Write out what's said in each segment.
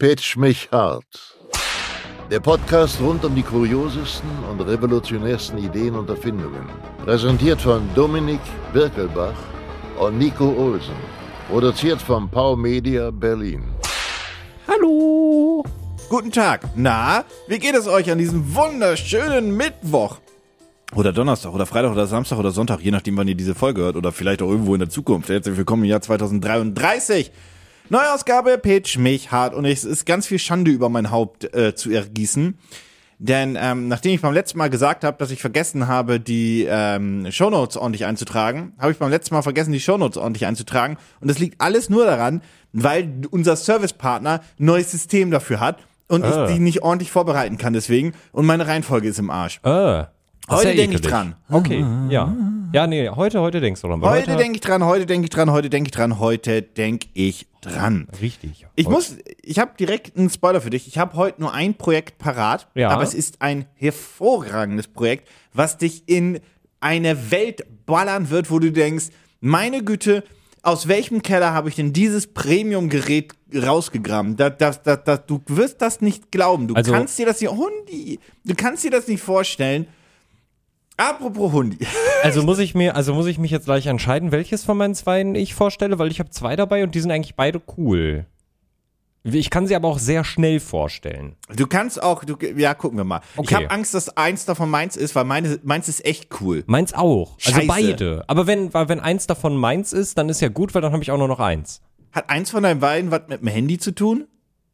Pitch mich hart. Der Podcast rund um die kuriosesten und revolutionärsten Ideen und Erfindungen. Präsentiert von Dominik Birkelbach und Nico Olsen. Produziert von Pau Media Berlin. Hallo. Guten Tag. Na, wie geht es euch an diesem wunderschönen Mittwoch? Oder Donnerstag oder Freitag oder Samstag oder Sonntag, je nachdem, wann ihr diese Folge hört oder vielleicht auch irgendwo in der Zukunft. Herzlich willkommen im Jahr 2033. Neuausgabe Pitch mich hart und es ist ganz viel Schande über mein Haupt äh, zu ergießen. Denn ähm, nachdem ich beim letzten Mal gesagt habe, dass ich vergessen habe, die ähm, Shownotes ordentlich einzutragen, habe ich beim letzten Mal vergessen, die Shownotes ordentlich einzutragen. Und das liegt alles nur daran, weil unser Servicepartner ein neues System dafür hat und Ah. ich die nicht ordentlich vorbereiten kann deswegen. Und meine Reihenfolge ist im Arsch. Ah, Heute ja denke ich dran. Okay, ja. Ja, nee, heute, heute denkst du dran. weil Heute denke ich dran, heute denke ich dran, heute denke ich dran, heute denke ich dran. Richtig. Ich Heute- muss, ich habe direkt einen Spoiler für dich. Ich habe heute nur ein Projekt parat, Ja. aber es ist ein hervorragendes Projekt, was dich in eine Welt ballern wird, wo du denkst, meine Güte, aus welchem Keller habe ich denn dieses Premium-Gerät rausgegraben? Da, da, da, da, du wirst das nicht glauben. Du Also- kannst dir das nicht, Hundi, du kannst dir das nicht vorstellen. Apropos Hundi. Also muss ich mir, also muss ich mich jetzt gleich entscheiden, welches von meinen zweien ich vorstelle, weil ich habe zwei dabei und die sind eigentlich beide cool. Ich kann sie aber auch sehr schnell vorstellen. Du kannst auch, du, ja, gucken wir mal. Ich Okay. habe Angst, dass eins davon meins ist, weil meine, meins ist echt cool. Meins auch. Also Scheiße. beide. Aber wenn, wenn eins davon meins ist, dann ist ja gut, weil dann habe ich auch nur noch eins. Hat eins von deinen beiden was mit dem Handy zu tun?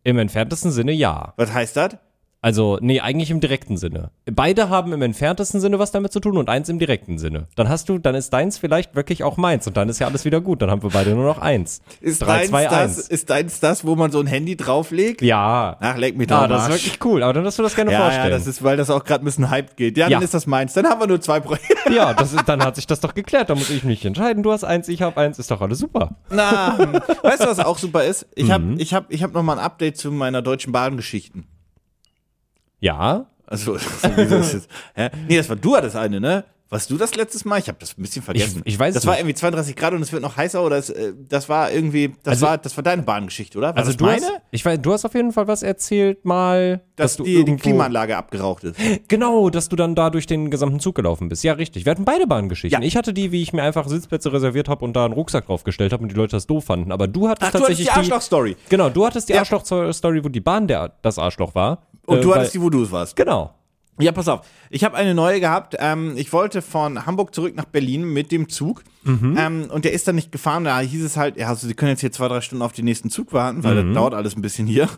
Im entferntesten Sinne ja. Was heißt das? Also, nee, eigentlich im direkten Sinne. Beide haben im entferntesten Sinne was damit zu tun und eins im direkten Sinne. Dann hast du, dann ist deins vielleicht wirklich auch meins und dann ist ja alles wieder gut. Dann haben wir beide nur noch eins. Ist Drei, deins, zwei, das, eins. ist deins das, wo man so ein Handy drauflegt? Ja. Ach, leck mich doch Ah, das ist wirklich cool, aber dann darfst du das gerne ja, vorstellen. ja, das ist, weil das auch gerade ein bisschen hyped geht. Ja, Ja. dann ist das meins. Dann haben wir nur zwei Projekte. ja, das ist, dann hat sich das doch geklärt. Da muss ich mich entscheiden. Du hast eins, ich habe eins, ist doch alles super. Na, weißt du, was auch super ist? Ich habe Mhm. ich hab, ich hab noch mal ein Update zu meiner deutschen Bahngeschichten. Ja. Also, das? Hä? Nee, das war du hattest eine, ne? Warst du das letztes Mal? Ich habe das ein bisschen vergessen. Ich- ich weiß Das es war nicht. irgendwie 32 Grad und es wird noch heißer oder es, äh, das war irgendwie, das Also- war, das war deine Bahngeschichte, oder? War Also das du meine? hast, ich weiß, du hast auf jeden Fall was erzählt mal, dass, du die, die irgendwo- Klimaanlage abgeraucht ist. Genau, dass du dann da durch den gesamten Zug gelaufen bist. Ja, richtig. Wir hatten beide Bahngeschichten. Ja. Ich hatte die, wie ich mir einfach Sitzplätze reserviert habe und da einen Rucksack draufgestellt habe und die Leute das doof fanden. Aber du hattest Ach, du hattest tatsächlich die Arschloch-Story. Genau, du hattest die Ja. Arschloch-Story, wo die Bahn der, das Arschloch war. Und Äh, du weil- hattest die, wo du es warst. Genau. Ja, pass auf. Ich habe eine neue gehabt. Ähm, ich wollte von Hamburg zurück nach Berlin mit dem Zug. Mhm. Ähm, und der ist dann nicht gefahren. Da hieß es halt, ja, also Sie können jetzt hier zwei, drei Stunden auf den nächsten Zug warten, weil Mhm. das dauert alles ein bisschen hier.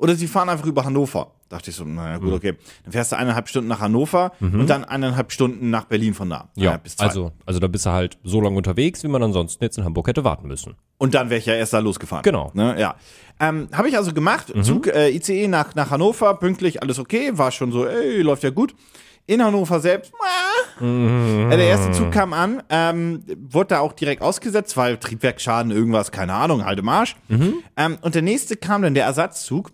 Oder Sie fahren einfach über Hannover. Dachte ich so, naja, Mhm. gut, okay. Dann fährst du eineinhalb Stunden nach Hannover und dann eineinhalb Stunden nach Berlin von da. Ja, bis zwei. also, also da bist du halt so lange unterwegs, wie man ansonsten jetzt in Hamburg hätte warten müssen. Und dann wäre ich ja erst da losgefahren. Genau. Ne, ja. Ähm, Habe ich also gemacht. Zug äh, ICE nach, nach Hannover, pünktlich, alles okay. War schon so, ey, läuft ja gut. In Hannover selbst, äh, der erste Zug kam an, ähm, wurde da auch direkt ausgesetzt, weil Triebwerksschaden, irgendwas, keine Ahnung, halt im Arsch. Ähm, und der nächste kam dann der Ersatzzug.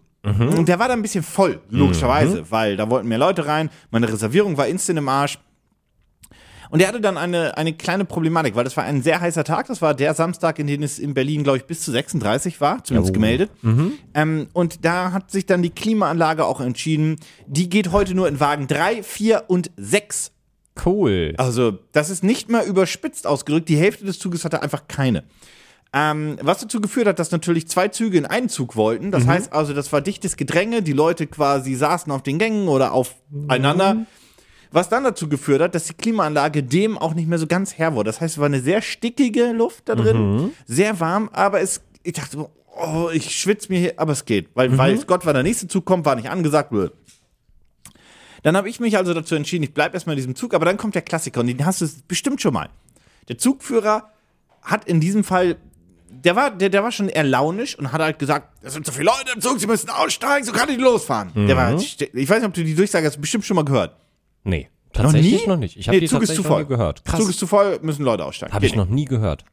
Und der war dann ein bisschen voll, logischerweise, weil da wollten mehr Leute rein. Meine Reservierung war instant im Arsch. Und er hatte dann eine, eine kleine Problematik, weil das war ein sehr heißer Tag. Das war der Samstag, in dem es in Berlin, glaube ich, bis zu 36 war, zumindest gemeldet. Ähm, und da hat sich dann die Klimaanlage auch entschieden, die geht heute nur in Wagen 3, 4 und 6. Cool. Also, das ist nicht mal überspitzt ausgedrückt. Die Hälfte des Zuges hatte einfach keine. Ähm, was dazu geführt hat, dass natürlich zwei Züge in einen Zug wollten. Das heißt also, das war dichtes Gedränge. Die Leute quasi saßen auf den Gängen oder aufeinander. Was dann dazu geführt hat, dass die Klimaanlage dem auch nicht mehr so ganz Herr wurde. Das heißt, es war eine sehr stickige Luft da drin, sehr warm, aber es, ich dachte, so, oh, ich schwitze mir hier, aber es geht. Weil, weil Gott, wann der nächste Zug kommt, war nicht angesagt. Blöd. Dann habe ich mich also dazu entschieden, ich bleibe erstmal in diesem Zug, aber dann kommt der Klassiker und den hast du bestimmt schon mal. Der Zugführer hat in diesem Fall, der war, der, der war schon eher launisch und hat halt gesagt, es sind so viele Leute im Zug, sie müssen aussteigen, so kann ich losfahren. Der war, ich weiß nicht, ob du die Durchsage hast, bestimmt schon mal gehört. Nee, tatsächlich nie? noch nicht. Ich habe Nee, die Zug ist zu noch voll. nie gehört. Krass. Zug ist zu voll, müssen Leute aussteigen. Habe ich noch nie gehört.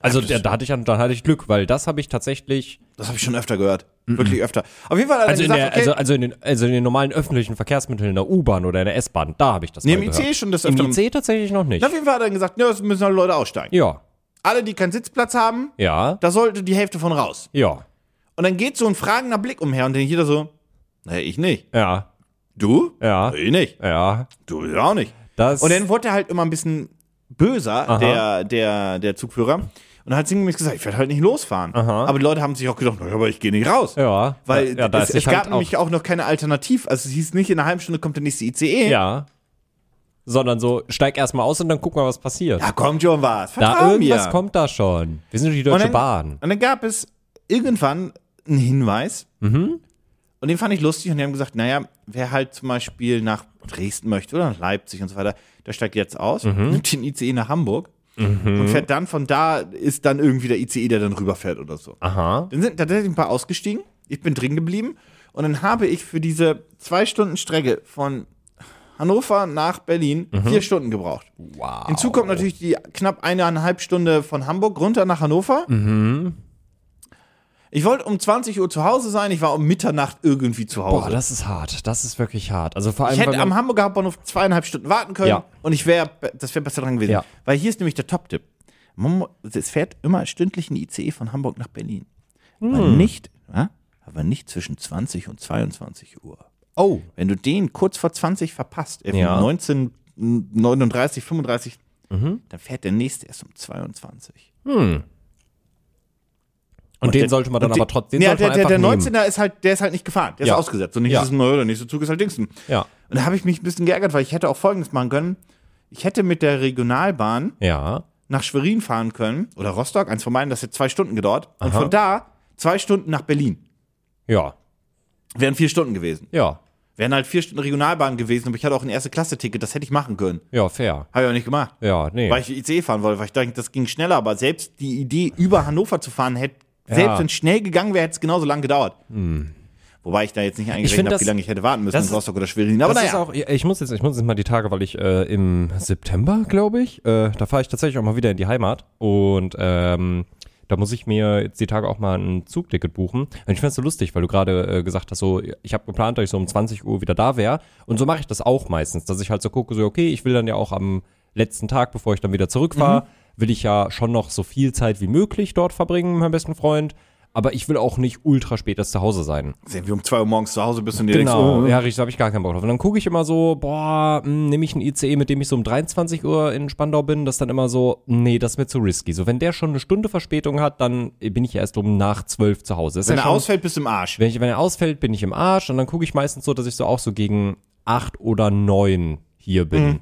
Also das- da, da hatte ich da hatte ich Glück, weil das habe ich tatsächlich Das habe ich schon öfter gehört. Wirklich öfter. Auf jeden Fall hat er also in, gesagt, der, okay, also, also, in den, also in den normalen öffentlichen Verkehrsmitteln, in der U-Bahn oder in der S-Bahn, da habe ich das Nee, mal im gehört. IC schon des Im Öfteren. IC tatsächlich noch nicht. auf jeden Fall hat er gesagt, ja, es müssen halt Leute aussteigen. Ja, Alle, die keinen Sitzplatz haben, ja, da sollte die Hälfte von raus. ja. Und dann geht so ein fragender Blick umher und dann jeder so, naja, ich nicht. Ja, Du? Ja. Ich nicht. ja. Du auch nicht. Das, Und dann wurde er halt immer ein bisschen böser, Aha. der, der, der Zugführer. Und dann hat sinngemäß gesagt, ich werde halt nicht losfahren. Aha. Aber die Leute haben sich auch gedacht, naja, aber ich gehe nicht raus. ja, Weil ja, es, es sich gab halt nämlich auch noch keine Alternativ. Also es hieß nicht, in einer halben Stunde kommt der nächste ICE. Ja. Sondern so, steig erstmal aus und dann guck mal, was passiert. Da kommt schon was. da Vertrau irgendwas mir. kommt da schon. Wir sind die Und Deutsche dann, Bahn. Und dann gab es irgendwann einen Hinweis. Mhm. Und den fand ich lustig und die haben gesagt, naja, wer halt zum Beispiel nach Dresden möchte oder nach Leipzig und so weiter, der steigt jetzt aus, Mhm. nimmt den ICE nach Hamburg und fährt dann von da, ist dann irgendwie der ICE, der dann rüberfährt oder so. Aha. Dann sind tatsächlich ein paar ausgestiegen. Ich bin drin geblieben. Und dann habe ich für diese zwei Stunden Strecke von Hannover nach Berlin vier Stunden gebraucht. Wow. Hinzu kommt natürlich die knapp eineinhalb Stunde von Hamburg runter nach Hannover. Ich wollte um 20 Uhr zu Hause sein. Ich war um Mitternacht irgendwie zu Hause. Boah, das ist hart. Das ist wirklich hart. Also vor allem, ich hätte am Hamburger Hauptbahnhof zweieinhalb Stunden warten können Ja. und ich wäre, das wäre besser dran gewesen. Ja. Weil hier ist nämlich der Top-Tipp. Es fährt immer stündlich ein ICE von Hamburg nach Berlin. Aber Hm. nicht, ja, aber nicht zwischen 20 und 22 Uhr. Oh. Wenn du den kurz vor 20 verpasst, äh, Ja. 1939, 35, Mhm. dann fährt der nächste erst um 22. Und, den der- sollte man dann und aber trotzdem Ja, sollte der, der, der nehmen. 19er ist halt, der ist halt nicht gefahren. Der Ja. ist ausgesetzt. Und nicht Ja. ist es, naja, der nächste Zug ist halt Dingsten. Ja. Und da habe ich mich ein bisschen geärgert, weil ich hätte auch Folgendes machen können. Ich hätte mit der Regionalbahn Ja. nach Schwerin fahren können oder Rostock, eins von beiden, das hätte zwei Stunden gedauert. Und Aha. von da zwei Stunden nach Berlin. Ja. Wären vier Stunden gewesen. Ja. Wären halt vier Stunden Regionalbahn gewesen, aber ich hatte auch ein Erste-Klasse-Ticket, das hätte ich machen können. Ja, fair. Habe ich aber nicht gemacht. Ja, nee. Weil ich ICE fahren wollte, weil ich dachte, das ging schneller, aber selbst die Idee, über Hannover zu fahren, hätte, Ja. selbst wenn es schnell gegangen wäre, hätte es genauso lang gedauert. Wobei ich da jetzt nicht eingerechnet habe, wie lange ich hätte warten müssen das in Rostock oder Schwerin. Aber das ist naja. auch, ich muss jetzt, ich muss jetzt mal die Tage, weil ich äh, im September, glaube ich, äh, da fahre ich tatsächlich auch mal wieder in die Heimat und ähm, da muss ich mir jetzt die Tage auch mal ein Zugticket buchen. Und ich finde es so lustig, weil du gerade äh, gesagt hast, so, ich habe geplant, dass ich so um 20 Uhr wieder da wäre. Und so mache ich das auch meistens, dass ich halt so gucke, so, okay, ich will dann ja auch am letzten Tag, bevor ich dann wieder zurückfahre, will ich ja schon noch so viel Zeit wie möglich dort verbringen mit meinem besten Freund. Aber ich will auch nicht ultra spät erst zu Hause sein. Sehen wir um zwei Uhr morgens zu Hause bist und dir Genau, denkst, oh, ja, richtig, da habe ich gar keinen Bock drauf. Und dann gucke ich immer so, boah, hm, nehme ich einen ICE, mit dem ich so um 23 Uhr in Spandau bin, das dann immer so, nee, das ist mir zu risky. So, wenn der schon eine Stunde Verspätung hat, dann bin ich erst um nach 12 zu Hause. Das wenn ja er schon, ausfällt, bist du im Arsch. wenn, ich, wenn er ausfällt, bin ich im Arsch und dann gucke ich meistens so, dass ich so auch so gegen 8 oder 9 hier bin. Mhm.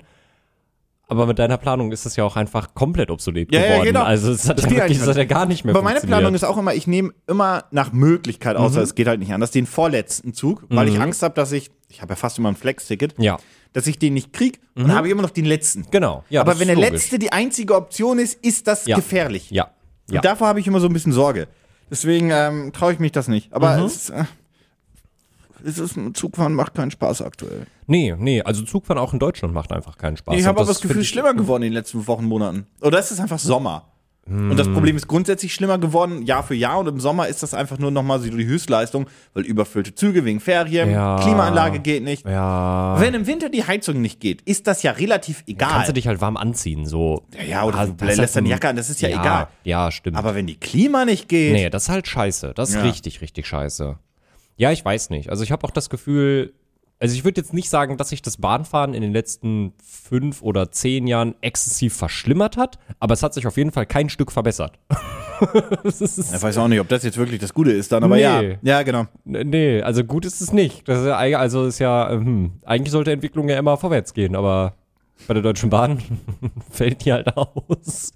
Aber mit deiner Planung ist das ja auch einfach komplett obsolet Ja, ja, geworden. genau. Also es hat, Das ja wirklich, das hat ja gar nicht mehr Aber meine. Planung ist auch immer, ich nehme immer nach Möglichkeit, außer Mhm. es geht halt nicht anders, den vorletzten Zug, weil ich Angst habe, dass ich, ich habe ja fast immer ein Flex-Ticket, Ja, dass ich den nicht krieg und dann habe ich immer noch den letzten. genau. Ja, Aber wenn der logisch. letzte die einzige Option ist, ist das Ja. gefährlich. Ja, ja. Und davor habe ich immer so ein bisschen Sorge. Deswegen ähm, traue ich mich das nicht. Aber Mhm. es, äh, es ist Zugfahren macht keinen Spaß aktuell. Nee, nee, also Zugfahren auch in Deutschland macht einfach keinen Spaß. ich habe aber das Gefühl, schlimmer geworden in den letzten Wochen, Monaten. Oder es ist einfach Sommer. Und das Problem ist grundsätzlich schlimmer geworden, Jahr für Jahr. Und im Sommer ist das einfach nur nochmal so die Höchstleistung, weil überfüllte Züge wegen Ferien, Ja. Klimaanlage geht nicht. Ja. Wenn im Winter die Heizung nicht geht, ist das ja relativ egal. Kannst du dich halt warm anziehen, so. ja, ja, oder Ah, du lässt halt deine ein- Jacke an, das ist ja, egal. Ja, stimmt. Aber wenn die Klima nicht geht, nee, das ist halt scheiße. Das ist richtig, richtig scheiße. Ja, ich weiß nicht. Also ich habe auch das Gefühl, also ich würde jetzt nicht sagen, dass sich das Bahnfahren in den letzten fünf oder zehn Jahren exzessiv verschlimmert hat, aber es hat sich auf jeden Fall kein Stück verbessert. Ich weiß auch nicht, ob das jetzt wirklich das Gute ist dann, aber Nee. ja. Ja, genau. Nee, also gut ist es nicht. Das ist ja, also ist ja, hm, eigentlich sollte Entwicklung ja immer vorwärts gehen, aber bei der Deutschen Bahn fällt die halt aus.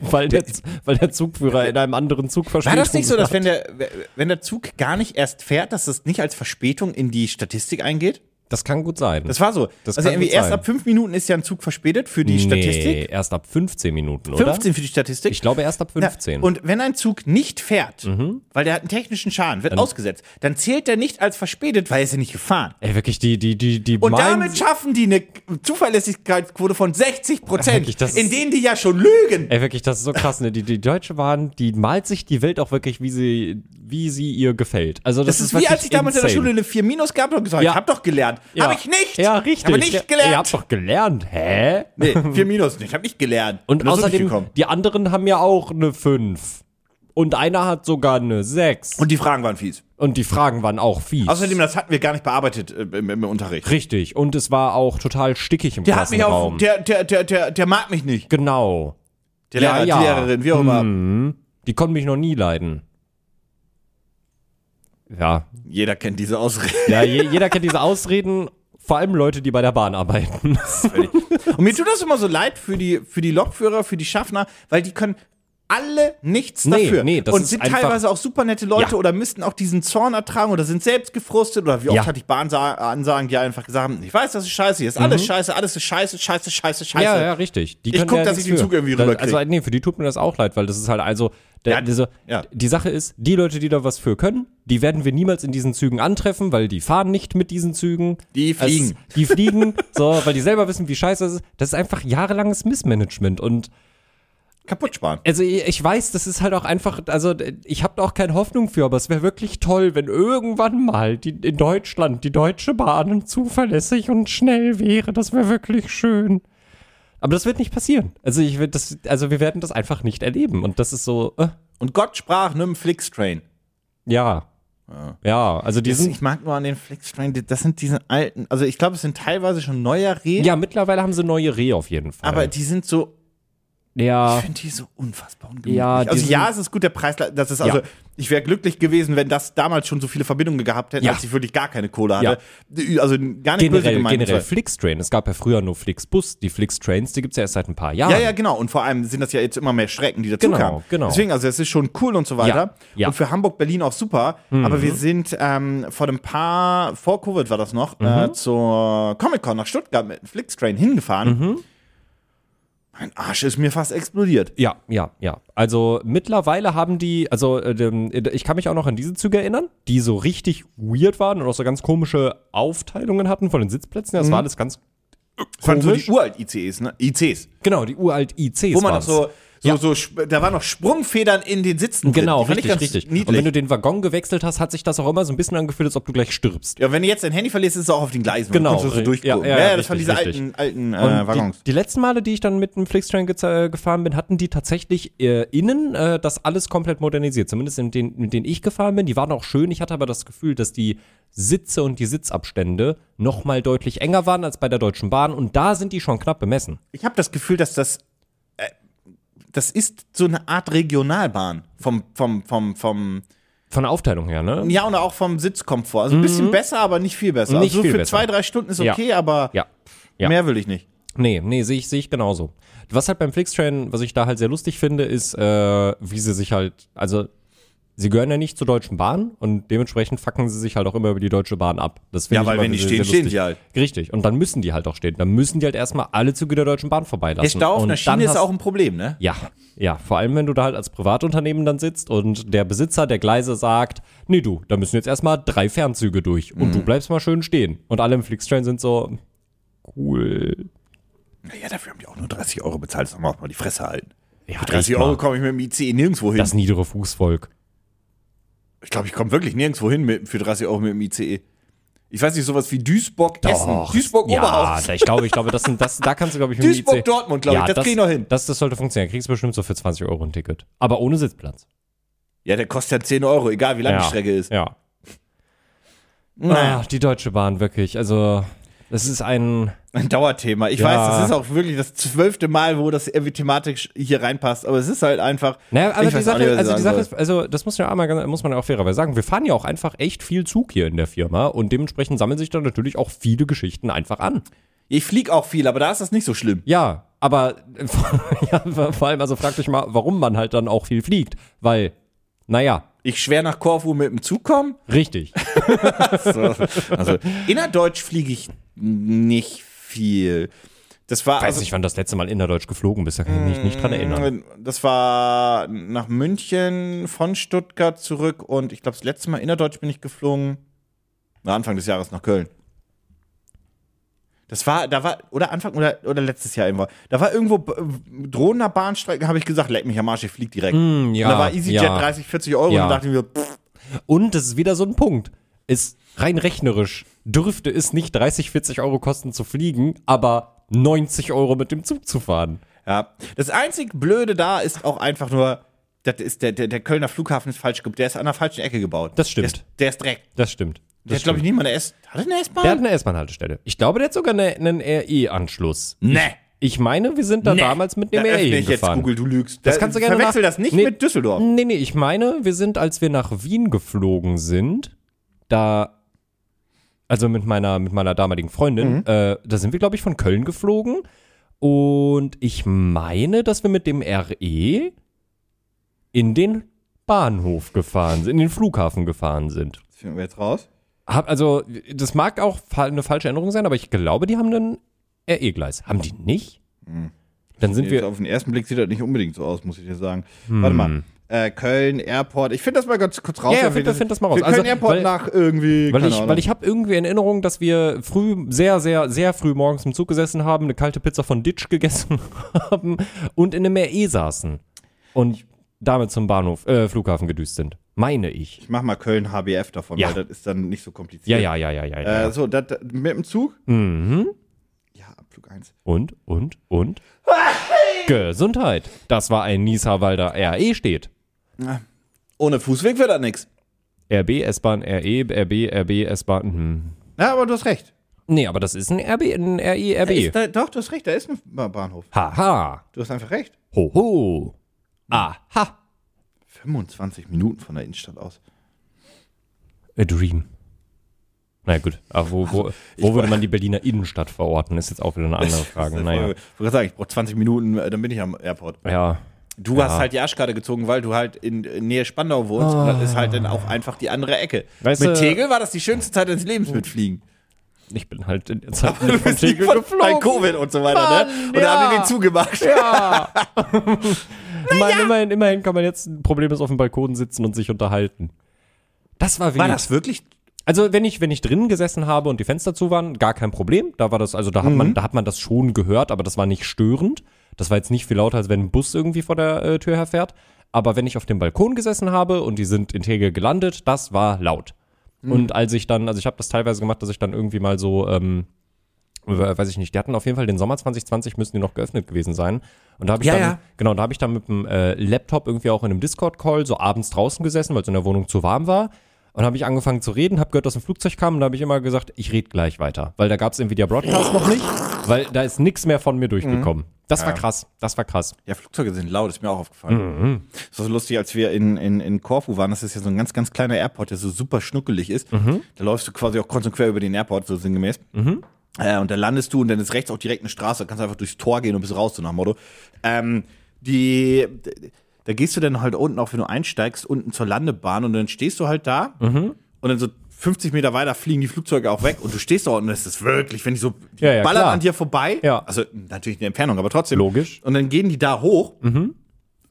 weil, der, weil der Zugführer in einem anderen Zug War Verspätung das nicht so, dass wenn der, wenn der Zug gar nicht erst fährt, dass das nicht als Verspätung in die Statistik eingeht? Das kann gut sein. Das war so. Das also irgendwie erst sein. ab fünf Minuten ist ja ein Zug verspätet für die Nee, Statistik. erst ab 15 Minuten, oder? 15 für die Statistik. Ich glaube erst ab Ja, 15. und wenn ein Zug nicht fährt, Mhm. weil der hat einen technischen Schaden, wird ausgesetzt, dann zählt der nicht als verspätet, weil er ist ja nicht gefahren. Ey, wirklich, die, die, die, die Und damit schaffen die eine Zuverlässigkeitsquote von 60 Prozent, in ist- denen die ja schon lügen. Ey, wirklich, das ist so krass, ne? Die, die Deutsche Bahn, die malt sich die Welt auch wirklich, wie sie, wie sie ihr gefällt. Also, das, Das ist wie als ich damals in der Schule eine 4 Minus gab und gesagt, Ja. ich hab doch gelernt. Ja. Hab ich nicht. Ja, richtig. Habe nicht gelernt. Ihr habt doch gelernt. Hä? nee, 4 Minus, ich hab nicht gelernt. Und Bin außerdem, die anderen haben ja auch eine 5. Und einer hat sogar eine 6. Und die Fragen waren fies. Und die Fragen waren auch fies. Außerdem, das hatten wir gar nicht bearbeitet äh, im, im Unterricht. Richtig. Und es war auch total stickig im Der hat mich Klassenraum. auf, der, der, der, der, der mag mich nicht. genau. Der Ja, Lehrer, ja. die Lehrerin, wie auch immer. Mhm. Die konnten mich noch nie leiden. Ja. Jeder kennt diese Ausrede. Ja, je, jeder kennt diese Ausreden, vor allem Leute, die bei der Bahn arbeiten. Und mir tut das immer so leid für die, für die Lokführer, für die Schaffner, weil die können alle nichts Nee, dafür. nee, das und sind teilweise auch super nette Leute Ja. oder müssten auch diesen Zorn ertragen oder sind selbst gefrustet oder wie oft Ja. hatte ich Bahnansagen, die einfach gesagt haben, ich weiß, das ist scheiße, hier ist alles scheiße, alles ist scheiße, scheiße, scheiße, scheiße. Mhm. Ja, ja, richtig. Die Ich können guck, ja dass ich den. Zug irgendwie Da- rüberkrieg. Also, nee, für die tut mir das auch leid, weil das ist halt also, der, Ja, diese, ja. die Sache ist, die Leute, die da was für können, die werden wir niemals in diesen Zügen antreffen, weil die fahren nicht mit diesen Zügen. Die fliegen. Es, die fliegen, so, weil die selber wissen, wie scheiße das ist. Das ist einfach jahrelanges Missmanagement und Kaputt sparen. also ich weiß, das ist halt auch einfach, also ich habe da auch keine Hoffnung für, aber es wäre wirklich toll, wenn irgendwann mal die, in Deutschland die Deutsche Bahn zuverlässig und schnell wäre. Das wäre wirklich schön. Aber das wird nicht passieren. Also ich das, also wir werden das einfach nicht erleben. Und das ist so, äh, Und Gott sprach nimm Flixtrain. ja. Ja, also die Das, sind, ich mag nur an den Flixtrain, das sind diese alten, also ich glaube, es sind teilweise schon neuere, ja, mittlerweile haben sie neue Rehe auf jeden Fall. aber die sind so ja, Ich finde die so unfassbar ungemütlich. Ja, also ja, es ist gut, der Preis, das ist also, Ja. ich wäre glücklich gewesen, wenn das damals schon so viele Verbindungen gehabt hätte, Ja. als ich wirklich gar keine Kohle hatte. Also gar nicht böse generell, gemeint. generell Flixtrain. Es gab ja früher nur Flixbus. Die Flixtrains, die gibt's ja erst seit ein paar Jahren. ja, ja, genau. Und vor allem sind das ja jetzt immer mehr Strecken, die dazu Genau, kamen. genau. Deswegen, also es ist schon cool und so weiter. Ja, ja. Mhm. Und für Hamburg, Berlin auch super. Aber wir sind ähm, vor ein paar, vor Covid war das noch, Mhm. äh, zur Comic-Con nach Stuttgart mit einem Flixtrain hingefahren. Mhm. Mein Arsch ist mir fast explodiert. Ja, ja, ja. Also mittlerweile haben die, also äh, dem- ich kann mich auch noch an diese Züge erinnern, die so richtig weird waren und auch so ganz komische Aufteilungen hatten von den Sitzplätzen. Das war alles ganz Das waren so Komisch. die uralt-ICEs, ne? ICs. genau die uralt ICs. Wo man noch so, so, Ja. so, da waren noch Sprungfedern in den Sitzen. drin. Genau, ich richtig, richtig. Niedlich. Und wenn du den Waggon gewechselt hast, hat sich das auch immer so ein bisschen angefühlt, als ob du gleich stirbst. ja, wenn du jetzt dein Handy verlierst, ist es auch auf den Gleisen. Genau, Du so durchgucken. ja, Ja, ja, das waren diese richtig, alten, alten äh, Waggons. die, die letzten Male, die ich dann mit einem Flixtrain gez- äh, gefahren bin, hatten die tatsächlich äh, innen äh, das alles komplett modernisiert. Zumindest in den, mit denen ich gefahren bin. Die waren auch schön. Ich hatte aber das Gefühl, dass die Sitze und die Sitzabstände noch mal deutlich enger waren als bei der Deutschen Bahn. Und da sind die schon knapp bemessen. Ich habe das Gefühl, dass das das ist so eine Art Regionalbahn vom vom vom vom Von der Aufteilung her, ne? ja und auch vom Sitzkomfort. Also ein bisschen besser, aber nicht viel besser. Mhm. Nicht also so viel für besser. zwei drei Stunden ist Ja. okay, aber Ja. Ja. mehr will ich nicht. Nee, nee, sehe ich, sehe ich genauso. Was halt beim Flixtrain, was ich da halt sehr lustig finde, ist, äh, wie sie sich halt, also sie gehören ja nicht zur Deutschen Bahn und dementsprechend fucken sie sich halt auch immer über die Deutsche Bahn ab. Das Ja, weil wenn die stehen, stehen sie halt. Richtig. Und dann müssen die halt auch stehen. Dann müssen die halt erstmal alle Züge der Deutschen Bahn vorbeilassen. Der Stau auf einer Schiene dann ist auch ein Problem, ne? ja, ja, vor allem wenn du da halt als Privatunternehmen dann sitzt und der Besitzer der Gleise sagt, nee du, da müssen jetzt erstmal drei Fernzüge durch und Mhm. du bleibst mal schön stehen. Und alle im Flixtrain sind so, cool. Ja, dafür haben die auch nur 30 Euro bezahlt. Das soll man auch mal die Fresse halten. Ja, Für 30 echt mal. Euro komme ich mit dem ICE nirgendwo hin. Das niedere Fußvolk. Ich glaube, ich komme wirklich nirgendwo hin mit, für 30 Euro mit dem ICE. Ich weiß nicht, sowas wie Duisburg, Essen, Duisburg, ja, Oberhausen. da- ich glaube, ich glaube, das sind, das, da kannst du, glaube ich, mit dem Duisburg, IC Dortmund, glaube ich, das krieg ich noch hin. Das, das sollte funktionieren. Kriegst du bestimmt so für 20 Euro ein Ticket. Aber ohne Sitzplatz. Ja, der kostet ja 10 Euro, egal wie lang ja. die Strecke ist. Ja. Naja. Ah, die Deutsche Bahn, wirklich. Also, das ist ein. Ein Dauerthema. Ich Ja. weiß, das ist auch wirklich das zwölfte Mal, wo das irgendwie thematisch hier reinpasst, aber es ist halt einfach. Naja, aber die Sache, nicht, also die Sache soll. ist, also das muss ja einmal, muss man ja auch fairerweise sagen. Wir fahren ja auch einfach echt viel Zug hier in der Firma und dementsprechend sammeln sich dann natürlich auch viele Geschichten einfach an. Ich fliege auch viel, aber da ist das nicht so schlimm. Ja, aber ja, vor allem, also fragt euch mal, warum man halt dann auch viel fliegt. Weil, naja, Ich schwer nach Korfu mit dem Zug komme. richtig. So. Also innerdeutsch fliege ich nicht viel. Das war Ich weiß also, nicht, wann das letzte Mal innerdeutsch geflogen bist, da kann ich mich nicht dran erinnern. Das war nach München von Stuttgart zurück und ich glaube, das letzte Mal innerdeutsch bin ich geflogen. Anfang des Jahres nach Köln. Das war, da war, oder Anfang oder, oder letztes Jahr irgendwo. Da war irgendwo äh, drohender Bahnstrecken, habe ich gesagt, leck mich am Arsch, ich flieg direkt. Mm, ja, und da war EasyJet ja. 30, 40 Euro Ja. und dachte ich mir, pff, Und das ist wieder so ein Punkt. Ist rein rechnerisch dürfte es nicht 30, 40 Euro kosten zu fliegen, aber 90 Euro mit dem Zug zu fahren. Ja, das einzig Blöde da ist auch einfach nur, Das ist der, der, der Kölner Flughafen ist falsch gebaut. Der ist an der falschen Ecke gebaut. Das stimmt. Der ist, der ist Dreck. Das stimmt. Der Das hat, glaube ich, nicht mal eine S. Hat er eine S-Bahn? Der hat eine S-Bahn-Haltestelle. Ich glaube, der hat sogar eine, einen RE-Anschluss. Nee. Ich meine, wir sind da Nee. damals mit dem da RE ich jetzt. Google, du lügst. Das Da- kannst du gerne Verwechsel das nicht Nee. mit Düsseldorf. Nee, nee, ich meine, wir sind, als wir nach Wien geflogen sind, da, also mit meiner, mit meiner damaligen Freundin, äh, da sind wir, glaube ich, von Köln geflogen. Und ich meine, dass wir mit dem RE in den Bahnhof gefahren sind, in den Flughafen gefahren sind. Das finden wir jetzt raus. Hab, also, das mag auch eine falsche Erinnerung sein, aber ich glaube, die haben ein RE-Gleis. Haben die nicht? Dann sind wir. auf den ersten Blick sieht das nicht unbedingt so aus, muss ich dir sagen. Warte mal. Äh, Köln, Airport. Ich finde das mal ganz kurz raus. Ja, ja, wenn wir find- find das mal raus. Für Köln, Also, Airport weil- nach irgendwie. Weil ich, Ahnung. weil ich habe irgendwie in Erinnerung, dass wir früh, sehr, sehr, sehr früh morgens im Zug gesessen haben, eine kalte Pizza von Ditch gegessen haben und in einem RE saßen. Und damit zum Bahnhof, äh, Flughafen gedüst sind. Meine ich. Ich mach mal Köln HBF davon, Ja. weil das ist dann nicht so kompliziert. Ja, ja, ja, ja, ja. ja. Äh, so, dat, dat, mit dem Zug? mhm. Ja, Abflug 1. Und, und, und? Gesundheit. Das war ein Niesawalder RE steht. Ohne Fußweg wird das nix. RB, S-Bahn, RE, RB, RB, S-Bahn. Hm. Ja, aber du hast recht. Nee, aber das ist ein RB, ein RE, Da RB. da, doch, du hast recht, da ist ein Ba- Bahnhof. Haha. Du hast einfach recht. Hoho. Aha. 25 Minuten von der Innenstadt aus. A Dream. Na ja, gut, aber wo, wo, wo würde man die Berliner Innenstadt verorten, ist jetzt auch wieder eine andere Frage. Ich Naja, wollte gerade sagen, ich brauche 20 Minuten, äh, dann bin ich am Airport. ja. Du Ja. hast halt die Arschkarte gezogen, weil du halt in in Nähe Spandau wohnst. Und das ist halt dann auch einfach die andere Ecke. Weißt Mit Tegel war das die schönste Zeit deines Lebens mit Fliegen. Ich bin halt in der Zeit von nicht Tegel von geflogen. bei Covid und so weiter, Mann, ne? Und da haben ja. den zugemacht. Ja. immerhin, immerhin, immerhin kann man jetzt ein Problem ist auf dem Balkon sitzen und sich unterhalten. Das war War wenig. das wirklich? Also wenn ich wenn ich drinnen gesessen habe und die Fenster zu waren, gar kein Problem. Da war das also da hat man da hat man das schon gehört, aber das war nicht störend. Das war jetzt nicht viel lauter, als wenn ein Bus irgendwie vor der äh, Tür herfährt. Aber wenn ich auf dem Balkon gesessen habe und die sind in Tegel gelandet, das war laut. Und als ich dann, also ich habe das teilweise gemacht, dass ich dann irgendwie mal so, ähm, äh, weiß ich nicht, die hatten auf jeden Fall den Sommer 2020 müssen die noch geöffnet gewesen sein. Und da habe ich Ja, dann, ja. genau, da habe ich dann mit dem äh, Laptop irgendwie auch in einem Discord-Call so abends draußen gesessen, weil es in der Wohnung zu warm war. Und habe ich angefangen zu reden, habe gehört, dass ein Flugzeug kam und da habe ich immer gesagt, ich rede gleich weiter. Weil da gab es Nvidia Broadcast noch nicht, weil da ist nichts mehr von mir durchgekommen. Das war krass, das war krass. Ja, Flugzeuge sind laut, ist mir auch aufgefallen. Das war so lustig, als wir in, in, in Korfu waren. Das ist ja so ein ganz, ganz kleiner Airport, der so super schnuckelig ist. Da läufst du quasi auch quer über den Airport, so sinngemäß. Äh, und da landest du und dann ist rechts auch direkt eine Straße. Da kannst du einfach durchs Tor gehen und bist raus, so nach dem Motto. Ähm, die, da gehst du dann halt unten, auch wenn du einsteigst, unten zur Landebahn und dann stehst du halt da und dann so 50 Meter weiter fliegen die Flugzeuge auch weg und du stehst da und das ist wirklich, wenn die so Ja, ja, ballern klar. an dir vorbei. Ja. Also natürlich eine Entfernung, aber trotzdem. Logisch. Und dann gehen die da hoch,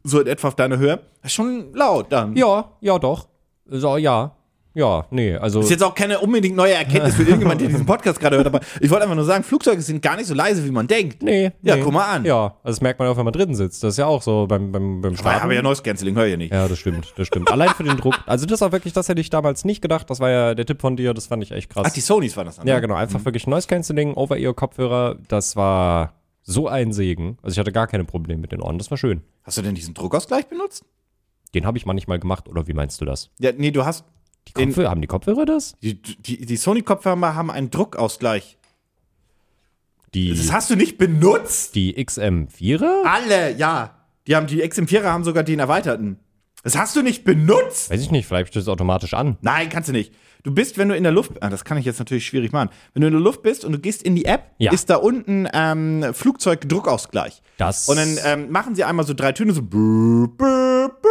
so in etwa auf deine Höhe. Das ist schon laut dann. Ja, ja doch. So, ja. Ja, nee, also. Ist jetzt auch keine unbedingt neue Erkenntnis für irgendjemand, der diesen Podcast gerade hört, aber ich wollte einfach nur sagen, Flugzeuge sind gar nicht so leise, wie man denkt. Nee. Ja, nee. guck mal an. Ja, also das merkt man auch, wenn man drin sitzt. Das ist ja auch so beim, beim, beim Ich Starten. habe ja Noise Cancelling, höre ich nicht. Ja, das stimmt, das stimmt. Allein für den Druck. Also das war wirklich, das hätte ich damals nicht gedacht. Das war ja der Tipp von dir, das fand ich echt krass. Ach, die Sonys waren das dann. ja, ne? genau, einfach wirklich Noise Cancelling, Over-Ear-Kopfhörer, das war so ein Segen. Also ich hatte gar keine Probleme mit den Ohren, das war schön. Hast du denn diesen Druckausgleich benutzt? Den habe ich manchmal gemacht, oder wie meinst du das? Ja, nee, du hast. Die Kopfhörer, haben die Kopfhörer das? Die, die, die Sony-Kopfhörer haben einen Druckausgleich. Die, Das hast du nicht benutzt? die XM4er? Alle, ja. Die haben die XM4er haben sogar den erweiterten. Das hast du nicht benutzt? Weiß ich nicht, vielleicht steht es automatisch an. Nein, kannst du nicht. Du bist, wenn du in der Luft, ah, das kann ich jetzt natürlich schwierig machen. Wenn du in der Luft bist und du gehst in die App, Ja. ist da unten ähm, Flugzeugdruckausgleich. Das. Und dann ähm, machen sie einmal so drei Töne, so boop, boop,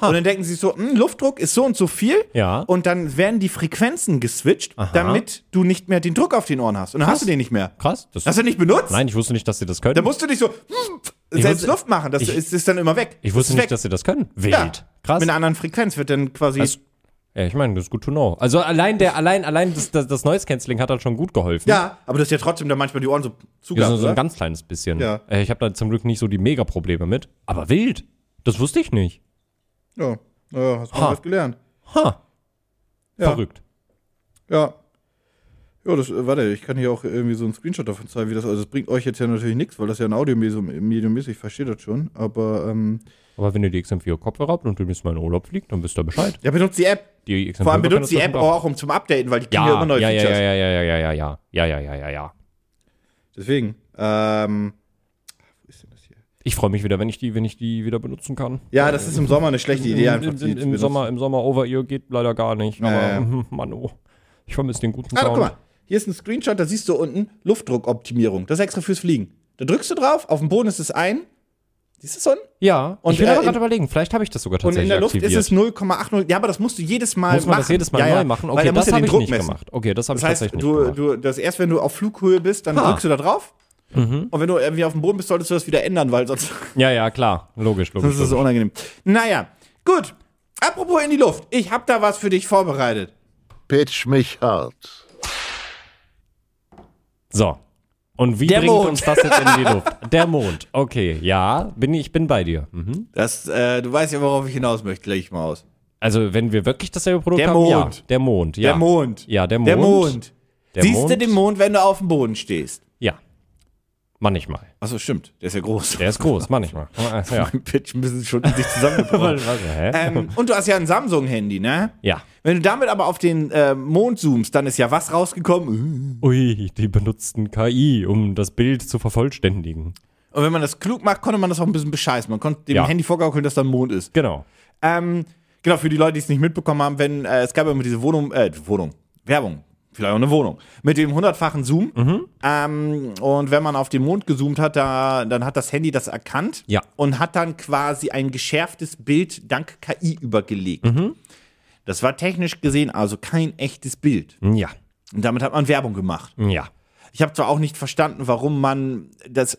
boop. Und dann denken sie so, hm, Luftdruck ist so und so viel. Ja. Und dann werden die Frequenzen geswitcht, damit du nicht mehr den Druck auf den Ohren hast. Und dann hast du den nicht mehr. Krass. Das, Hast du nicht benutzt? nein, ich wusste nicht, dass sie das können. Da musst du nicht so hm, selbst wusste- Luft machen. Das ich- ist, ist dann immer weg. ich wusste nicht, dass sie das können. Wild. ja. Krass. Mit einer anderen Frequenz wird dann quasi. Das- Ja, ich meine, das ist gut to know. Also allein der, allein, allein das, das, das Noise Cancelling hat dann schon gut geholfen. ja, aber das ist ja trotzdem dann manchmal die Ohren so Ja, zugehabt, so, so ein ganz kleines bisschen. Ja. Äh, Ich habe da zum Glück nicht so die Mega-Probleme mit. Aber wild. Das wusste ich nicht. Ja, ja hast du Ha. was gelernt. Ha. Ja. Verrückt. Ja. Ja, das, äh, warte, ich kann hier auch irgendwie so einen Screenshot davon zeigen, wie das, also das bringt euch jetzt ja natürlich nichts, weil das ja ein Audiomedium ist, ich verstehe das schon, aber, ähm, Aber wenn ihr die XM4 Kopfhörer habt und du müsst mal in Urlaub fliegt, dann wisst ihr Bescheid. ja, benutzt die App. Die XM4 Vor allem benutzt die App auch. um zum Updaten, weil die kriegen ja, Ja, immer neue ja, ja, Features. ja, ja, ja, ja, ja, ja, ja, ja, ja, ja, ja. Deswegen, ähm, wo ist denn das hier? Ich freue mich wieder, wenn ich die, wenn ich die wieder benutzen kann. Ja, das ist im Sommer eine schlechte Idee, einfach Im, die im, im. Sommer, im Sommer Over-Ear geht leider gar nicht. Ja, aber ja. mhm, Mann, oh. Ich vermisse den guten Ah, Sound. guck mal, hier ist ein Screenshot, da siehst du unten Luftdruckoptimierung. Das ist extra fürs Fliegen. Da drückst du drauf, auf dem Boden ist es ein. Siehst du es unten? Ja, Und, ich will äh, aber in- gerade überlegen, vielleicht habe ich das sogar Und tatsächlich in der Luft aktiviert. ist es 0,80. Ja, aber das musst du jedes Mal Muss man machen. das jedes Mal ja, neu machen? Okay, das ja habe den ich Druck nicht messen. gemacht. Okay, das habe ich heißt, tatsächlich du, nicht gemacht. du, das erst, wenn du auf Flughöhe bist, dann Ha. drückst du da drauf. Mhm. Und wenn du irgendwie auf dem Boden bist, solltest du das wieder ändern, weil sonst Ja, ja, klar. Logisch, logisch. sonst ist logisch. unangenehm. Naja, gut. Apropos in die Luft. Ich habe da was für dich vorbereitet. Pitch mich hart. So. Und wie Der bringt Mond. uns das jetzt in die Luft? Der Mond. Okay, ja, bin ich, bin bei dir. Mhm. Das, äh, du weißt ja, worauf ich hinaus möchte, leg ich mal aus. Also, wenn wir wirklich dasselbe Produkt Der haben, Mond. ja. Der Mond, ja. Der Mond. Ja, der Mond. Der Mond. Der Siehst du Mond. den Mond, wenn du auf dem Boden stehst? Manchmal. Achso, stimmt. Der ist ja groß. Der ist groß, manchmal. Ja. Pitch müssen schon in sich zusammengebracht. Ähm, und du hast ja ein Samsung-Handy, ne? Ja. Wenn du damit aber auf den äh, Mond zoomst, dann ist ja was rausgekommen? Ui, die benutzten KI, um das Bild zu vervollständigen. Und wenn man das klug macht, konnte man das auch ein bisschen bescheißen. Man konnte dem Ja. Handy vorgaukeln, dass da ein Mond ist. Genau. Ähm, genau, für die Leute, die es nicht mitbekommen haben, wenn äh, es gab ja immer diese Wohnung, äh, Wohnung, Werbung, vielleicht auch eine Wohnung, mit dem hundertfachen Zoom. Mhm. Ähm, und wenn man auf den Mond gezoomt hat, da, dann hat das Handy das erkannt Ja. und hat dann quasi ein geschärftes Bild dank KI übergelegt. Mhm. Das war technisch gesehen also kein echtes Bild. Ja. Und damit hat man Werbung gemacht. Ja. Ich habe zwar auch nicht verstanden, warum man das.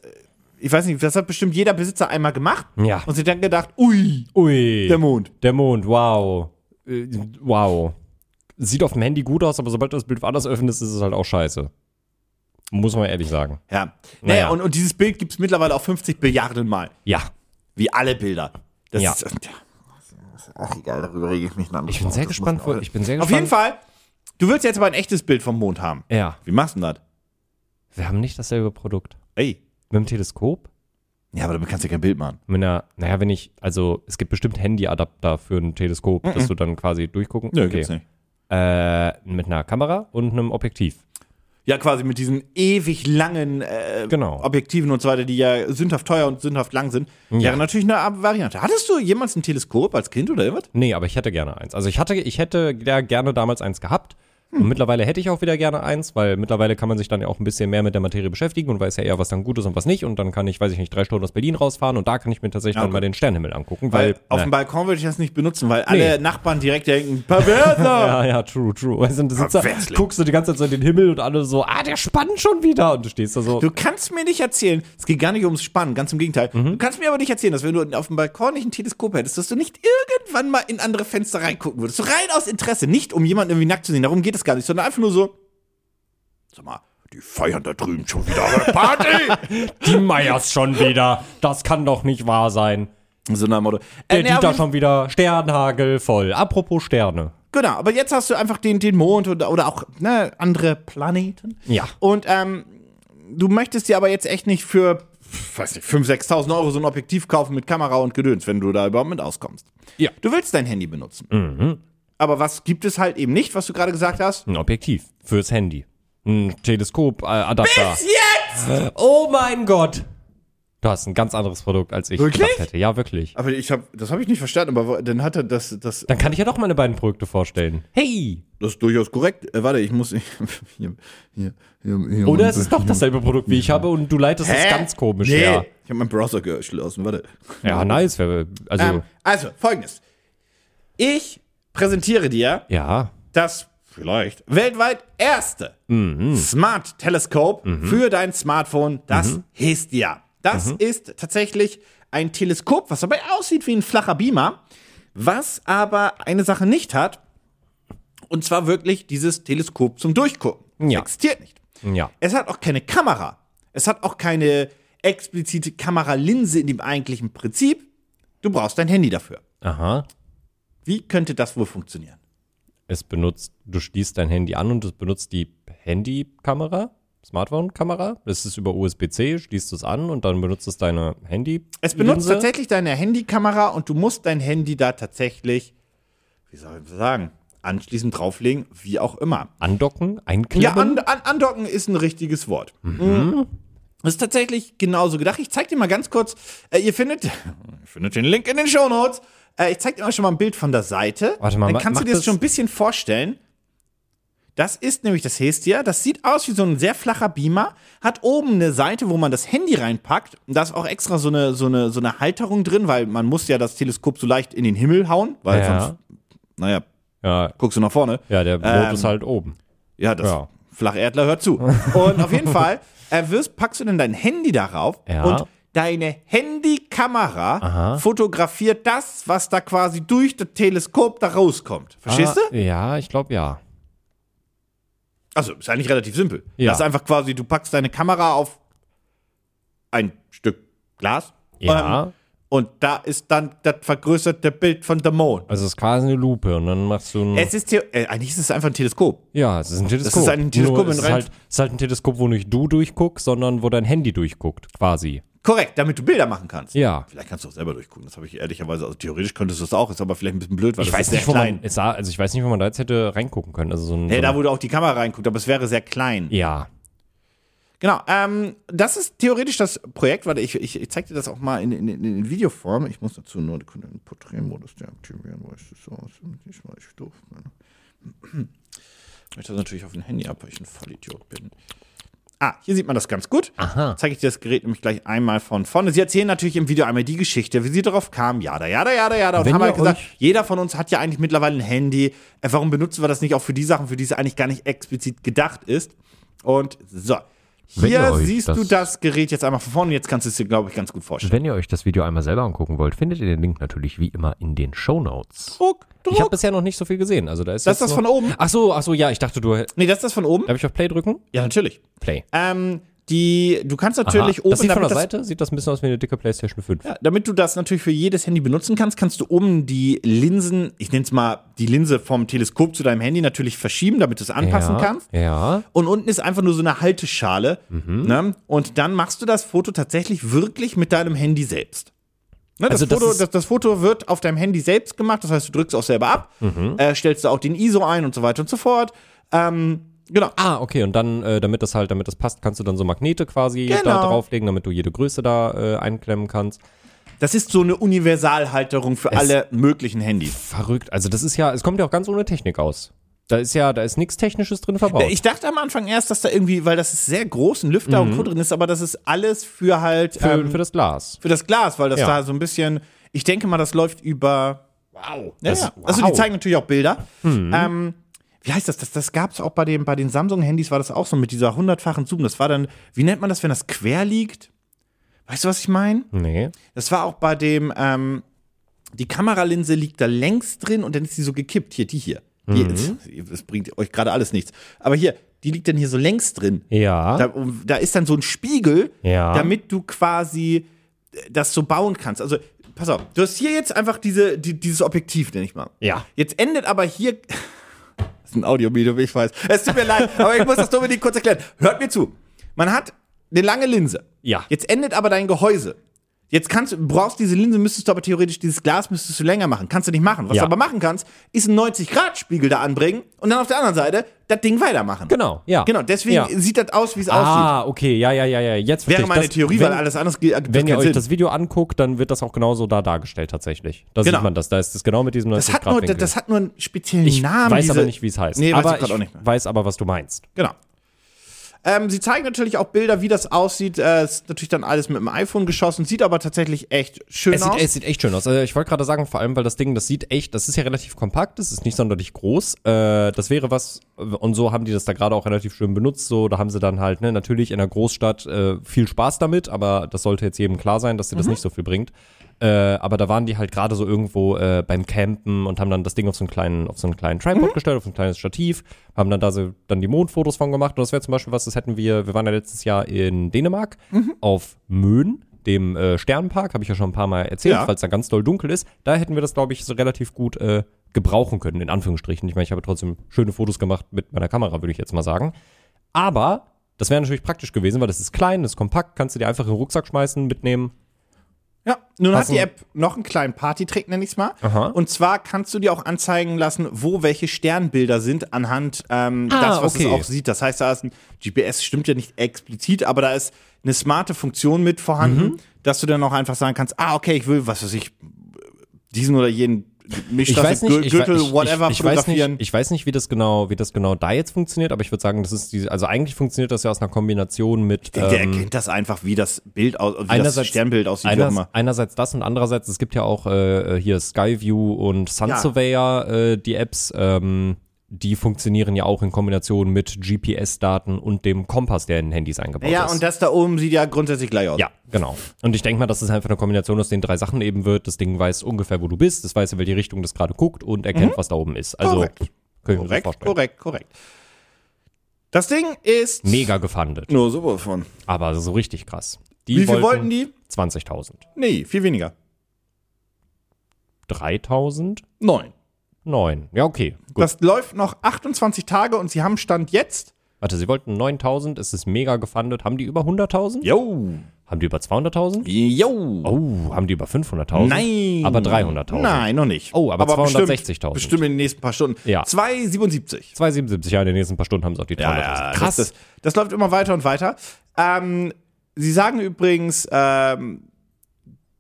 Ich weiß nicht, das hat bestimmt jeder Besitzer einmal gemacht Ja. und sich dann gedacht, ui, Ui. der Mond. Der Mond, wow. Äh, Wow. Sieht auf dem Handy gut aus, aber sobald du das Bild woanders öffnest, ist es halt auch scheiße. Muss man ehrlich sagen. Ja. Naja, Naja. und, und dieses Bild gibt es mittlerweile auch 50 Milliarden Mal. Ja. Wie alle Bilder. Das Ja. ist, ja. Ach, egal, darüber rege ich mich dann. Ich bin sehr gespannt. Ich bin sehr Auf gespannt. jeden Fall, du willst jetzt aber ein echtes Bild vom Mond haben. Ja. Wie machst du denn das? Wir haben nicht dasselbe Produkt. Ey. Mit dem Teleskop? Ja, aber damit kannst du kein Bild machen. Mit einer, naja, wenn ich, also es gibt bestimmt Handyadapter für ein Teleskop, dass du dann quasi durchgucken. nicht. Äh, mit einer Kamera und einem Objektiv. Ja, quasi mit diesen ewig langen äh, Genau. Objektiven und so weiter, die ja sündhaft teuer und sündhaft lang sind. Wäre natürlich eine Variante. Hattest du jemals ein Teleskop als Kind oder irgendwas? Nee, aber ich hätte gerne eins. Also ich hatte, ich hätte ja gerne damals eins gehabt. Und mittlerweile hätte ich auch wieder gerne eins, weil mittlerweile kann man sich dann ja auch ein bisschen mehr mit der Materie beschäftigen und weiß ja eher, was dann gut ist und was nicht. Und dann kann ich, weiß ich nicht, drei Stunden aus Berlin rausfahren und da kann ich mir tatsächlich Ja, dann mal den Sternenhimmel angucken, Weil weil. auf ne. dem Balkon würde ich das nicht benutzen, weil alle Nachbarn direkt denken, Perverser! Ja, ja, true, true. Weißt du, sitzt da, guckst du die ganze Zeit so in den Himmel und alle so, ah, der spannt schon wieder. Und du stehst da so. Du kannst mir nicht erzählen, es geht gar nicht ums Spannen, ganz im Gegenteil. Mhm. Du kannst mir aber nicht erzählen, dass wenn du auf dem Balkon nicht ein Teleskop hättest, dass du nicht irgendwann mal in andere Fenster reingucken würdest. So rein aus Interesse, nicht um jemanden irgendwie nackt zu sehen, darum geht es gar nicht, sondern einfach nur so, sag mal, die feiern da drüben schon wieder eine Party! die Meyers schon wieder. Das kann doch nicht wahr sein. so nach dem Motto. Der Äh, Dieter schon wieder Sternhagel voll. Apropos Sterne. Genau, aber jetzt hast du einfach den, den Mond oder, oder auch ne, andere Planeten. Ja. Und ähm, du möchtest dir aber jetzt echt nicht für, weiß nicht, 5.000, 6.000 Euro so ein Objektiv kaufen mit Kamera und Gedöns, wenn du da überhaupt mit auskommst. Ja. Du willst dein Handy benutzen. Aber was gibt es halt eben nicht, was du gerade gesagt hast? Ein Objektiv fürs Handy. Ein Teleskop, äh, Adapter. Jetzt! Oh mein Gott. Du hast ein ganz anderes Produkt, als ich Wirklich? gedacht hätte. Ja, wirklich. Aber ich hab, das habe ich nicht verstanden, aber dann hat er das, das, Dann kann ich ja doch meine beiden Produkte vorstellen. Hey! das ist durchaus korrekt. Äh, warte, ich muss, hier, hier, hier, hier Oder es ist doch dasselbe Produkt, wie ich habe und du leitest es Hä? ganz komisch nee. her. Ich habe meinen Browser geschlossen, warte. Ja, nice. Also, Ähm, also, folgendes. Ich präsentiere dir ja. das vielleicht weltweit erste Smart Telescope für dein Smartphone, das Hestia. Das ist tatsächlich ein Teleskop, was dabei aussieht wie ein flacher Beamer, was aber eine Sache nicht hat, und zwar wirklich dieses Teleskop zum Durchgucken. Ja. existiert nicht. Ja. Es hat auch keine Kamera. Es hat auch keine explizite Kameralinse in dem eigentlichen Prinzip. Du brauchst dein Handy dafür. Aha. Wie könnte das wohl funktionieren? Es benutzt, du schließt dein Handy an und es benutzt die Handykamera, Smartphone-Kamera. Das ist über USB-C, schließt es an und dann benutzt es deine Handy. Es benutzt tatsächlich deine Handykamera und du musst dein Handy da tatsächlich, wie soll ich sagen, anschließend drauflegen, wie auch immer. Andocken, einklemmen. Ja, an, an, andocken ist ein richtiges Wort. Mhm. Das ist tatsächlich genauso gedacht. Ich zeig dir mal ganz kurz, äh, ihr findet, ihr findet den Link in den Shownotes. Äh, ich zeig dir mal schon mal ein Bild von der Seite. Warte mal, Dann kannst du dir das das- schon ein bisschen vorstellen. Das ist nämlich das Hestia. Das sieht aus wie so ein sehr flacher Beamer. Hat oben eine Seite, wo man das Handy reinpackt. Und da ist auch extra so eine, so, eine, so eine Halterung drin, weil man muss ja das Teleskop so leicht in den Himmel hauen, weil Ja. sonst, naja, ja, guckst du nach vorne. ja, der Mond Ähm, ist halt oben. Ja, das Ja. Flacherdler hört zu. Und auf jeden Fall äh, wirst, packst du dann dein Handy darauf Ja. und deine Handykamera fotografiert das, was da quasi durch das Teleskop da rauskommt. Verstehst ah, du? Ja, ich glaube ja. Also, ist eigentlich relativ simpel. Ja. Das ist einfach quasi, du packst deine Kamera auf ein Stück Glas. Ja. Ähm, und da ist dann das vergrößerte Bild von der Mond. Also es ist quasi eine Lupe und dann machst du ein. Es ist, theo- äh, eigentlich ist es einfach ein Teleskop. ja, es ist ein Teleskop. ist ein Teleskop Nur es ist halt, es ist halt ein Teleskop, wo nicht du durchguckst, sondern wo dein Handy durchguckt, quasi. Korrekt, damit du Bilder machen kannst. Ja. Vielleicht kannst du auch selber durchgucken. Das habe ich ehrlicherweise, also theoretisch könntest du es auch, ist aber vielleicht ein bisschen blöd, weil Ich das weiß ist nicht, sehr wo klein. man, es sah, also ich weiß nicht, wo man da jetzt hätte reingucken können. Also so ein, Nee, so da, wo du auch die Kamera reinguckt, aber es wäre sehr klein. ja. Genau, ähm, das ist theoretisch das Projekt, warte, ich, ich, ich zeig dir das auch mal in, in, in, Videoform. Ich muss dazu nur den Porträtmodus deaktivieren, wo ist das so aus? Ich mal, ich doof. Ne? Ich möchte das natürlich auf dem Handy ab, weil ich ein Vollidiot bin. Ah, hier sieht man das ganz gut. Aha. Zeige ich dir das Gerät nämlich gleich einmal von vorne. Sie erzählen natürlich im Video einmal die Geschichte, wie sie darauf kamen. Jada, jada, jada, jada. Und Wenn haben halt gesagt, jeder von uns hat ja eigentlich mittlerweile ein Handy. Äh, Warum benutzen wir das nicht auch für die Sachen, für die es eigentlich gar nicht explizit gedacht ist? Und so. Hier siehst das- du das Gerät jetzt einmal von vorne. Jetzt kannst du es dir, glaube ich, ganz gut vorstellen. Wenn ihr euch das Video einmal selber angucken wollt, findet ihr den Link natürlich wie immer in den Shownotes. Druck, Ich habe Druck. bisher noch nicht so viel gesehen. Also da ist Das ist das noch- von oben? Ach so, ach so, ja, ich dachte, du. Nee, das ist das von oben. Darf ich auf Play drücken? Ja, natürlich. Play. Ähm, die, du kannst natürlich Aha. oben, das sieht von der das, Seite, sieht das ein bisschen aus wie eine dicke PlayStation 5. Ja, damit du das natürlich für jedes Handy benutzen kannst, kannst du oben die Linsen, ich nenne es mal die Linse vom Teleskop zu deinem Handy natürlich verschieben, damit du es anpassen ja, kannst. Ja. Und unten ist einfach nur so eine Halteschale. Mhm. Ne? Und dann machst du das Foto tatsächlich wirklich mit deinem Handy selbst. Ne, das, Also das Foto, das, das Foto wird auf deinem Handy selbst gemacht, das heißt, du drückst auch selber ab, Mhm. äh, stellst du auch den ISO ein und so weiter und so fort. Ähm, genau. Ah, okay, und dann, äh, damit das halt, damit das passt, kannst du dann so Magnete quasi Genau. da drauflegen, damit du jede Größe da äh, einklemmen kannst. Das ist so eine Universalhalterung für Es- alle möglichen Handys. Verrückt. Also das ist ja, es kommt ja auch ganz ohne Technik aus. Da ist ja, da ist nichts Technisches drin verbaut. Ich dachte am Anfang erst, dass da irgendwie, weil das ist sehr groß, ein Lüfter und Co. drin ist, aber das ist alles für halt Mhm. für, ähm, für das Glas. für das Glas, weil das Ja. da so ein bisschen, ich denke mal, das läuft über. Wow. Ja, Das, ja. Also die wow. Mhm. zeigen natürlich auch Bilder. Ähm, wie heißt das? Das, das gab es auch bei, dem, bei den Samsung-Handys, war das auch so mit dieser hundertfachen Zoom. Das war dann, wie nennt man das, wenn das quer liegt? Weißt du, was ich meine? Nee. Das war auch bei dem, ähm, die Kameralinse liegt da längs drin und dann ist sie so gekippt. Hier, die hier. Die, Mhm. Das bringt euch gerade alles nichts. Aber hier, die liegt dann hier so längs drin. Ja. Da, da ist dann so ein Spiegel, Ja. damit du quasi äh, das so bauen kannst. Also, pass auf, du hast hier jetzt einfach diese, die, dieses Objektiv, nenn ich mal. Ja. Jetzt endet aber hier. Ein Audiomedium, ich weiß. Es tut mir leid, aber ich muss das Dominik kurz erklären. Hört mir zu. Man hat eine lange Linse. Ja. Jetzt endet aber dein Gehäuse. Jetzt kannst du, brauchst diese Linse, müsstest du aber theoretisch dieses Glas müsstest du länger machen. Kannst du nicht machen. Was Ja. du aber machen kannst, ist einen 90-Grad-Spiegel da anbringen und dann auf der anderen Seite das Ding weitermachen. Genau, ja. Genau, deswegen Ja. sieht das aus, wie es aussieht. Ah, okay, ja, ja, ja, ja. Jetzt verstehe Wäre ich meine das, Theorie, wenn, weil alles andere ge- gibt Wenn ihr keinen euch Sinn. das Video anguckt, dann wird das auch genauso da dargestellt tatsächlich. Da Genau. sieht man das. Da ist es genau mit diesem das, 90 hat nur, Grad das, Winkel. das hat nur einen speziellen Ich Namen. weiß diese- aber nicht, wie es heißt. Nee, weiß aber ich grad auch nicht mehr. weiß aber, was du meinst. Genau. Ähm, sie zeigen natürlich auch Bilder, wie das aussieht. Äh, ist natürlich dann alles mit dem iPhone geschossen, sieht aber tatsächlich echt schön Es aus. sieht, es sieht echt schön aus. Also ich wollte gerade sagen, vor allem, weil das Ding, das sieht echt, das ist ja relativ kompakt, das ist nicht sonderlich groß. Äh, das wäre was, und so haben die das da gerade auch relativ schön benutzt. So, da haben sie dann halt, ne, natürlich in der Großstadt äh, viel Spaß damit, aber das sollte jetzt jedem klar sein, dass dir das nicht so viel bringt. Äh, aber da waren die halt gerade so irgendwo äh, beim Campen und haben dann das Ding auf so einen kleinen, auf so einen kleinen Tripod gestellt, auf so ein kleines Stativ, haben dann da so dann die Mondfotos von gemacht. Und das wäre zum Beispiel was, das hätten wir, wir waren ja letztes Jahr in Dänemark auf Möhn, dem äh, Sternenpark, habe ich ja schon ein paar Mal erzählt, Ja. weil es da ganz doll dunkel ist. Da hätten wir das, glaube ich, so relativ gut äh, gebrauchen können, in Anführungsstrichen. Ich meine, ich habe trotzdem schöne Fotos gemacht mit meiner Kamera, würde ich jetzt mal sagen. Aber das wäre natürlich praktisch gewesen, weil das ist klein, das ist kompakt, kannst du dir einfach in den Rucksack schmeißen, mitnehmen. Ja, nun Hast hat die App noch einen kleinen Partytrick, nenn ich's mal. Aha. Und zwar kannst du dir auch anzeigen lassen, wo welche Sternbilder sind anhand ähm, Ah, das, was okay. es auch sieht. Das heißt, da ist ein GPS, stimmt ja nicht explizit, aber da ist eine smarte Funktion mit vorhanden, Mhm. dass du dann auch einfach sagen kannst, ah, okay, ich will, was weiß ich, diesen oder jeden Ich weiß nicht, ich, Gürtel, ich, whatever ich, ich, weiß nicht, ich weiß nicht, wie das genau, wie das genau da jetzt funktioniert, aber ich würde sagen, das ist die, also eigentlich funktioniert das ja aus einer Kombination mit der ähm, erkennt das einfach, wie das Bild aus, wie das einerseits- Sternbild aussieht, immer. einerseits das und andererseits, es gibt ja auch äh, hier Skyview und Sun Ja. Surveyor, äh, die Apps, ähm, die funktionieren ja auch in Kombination mit GPS-Daten und dem Kompass, der in Handys eingebaut Ja, ist. und das da oben sieht ja grundsätzlich gleich aus. ja, genau. Und ich denke mal, dass es einfach eine Kombination aus den drei Sachen eben wird. Das Ding weiß ungefähr, wo du bist, es weiß, in welche Richtung das gerade guckt und erkennt, was da oben ist. Also, Mhm. Korrekt. so Korrekt, vorstellen. korrekt, korrekt. Das Ding ist Mega gefundet, nur sowas von. aber so richtig krass. Die Wie viel wollten die? 20.000. Nee, viel weniger. 3.000? Neun. 9. Ja, okay. Gut. Das läuft noch 28 Tage und sie haben Stand jetzt. Warte, sie wollten 9000, es ist mega gefundet. Haben die über 100.000? Jo. Haben die über 200.000? Jo. Oh, haben die über 500.000? Nein. Aber 300.000? Nein, noch nicht. Oh, aber bestimmt- 260.000. Bestimmt in den nächsten paar Stunden. Ja. 2,77. 277, ja, in den nächsten paar Stunden haben sie auch die 300.000. Ja, ja, Krass. Das, das, das läuft immer weiter und weiter. Ähm, sie sagen übrigens, ähm,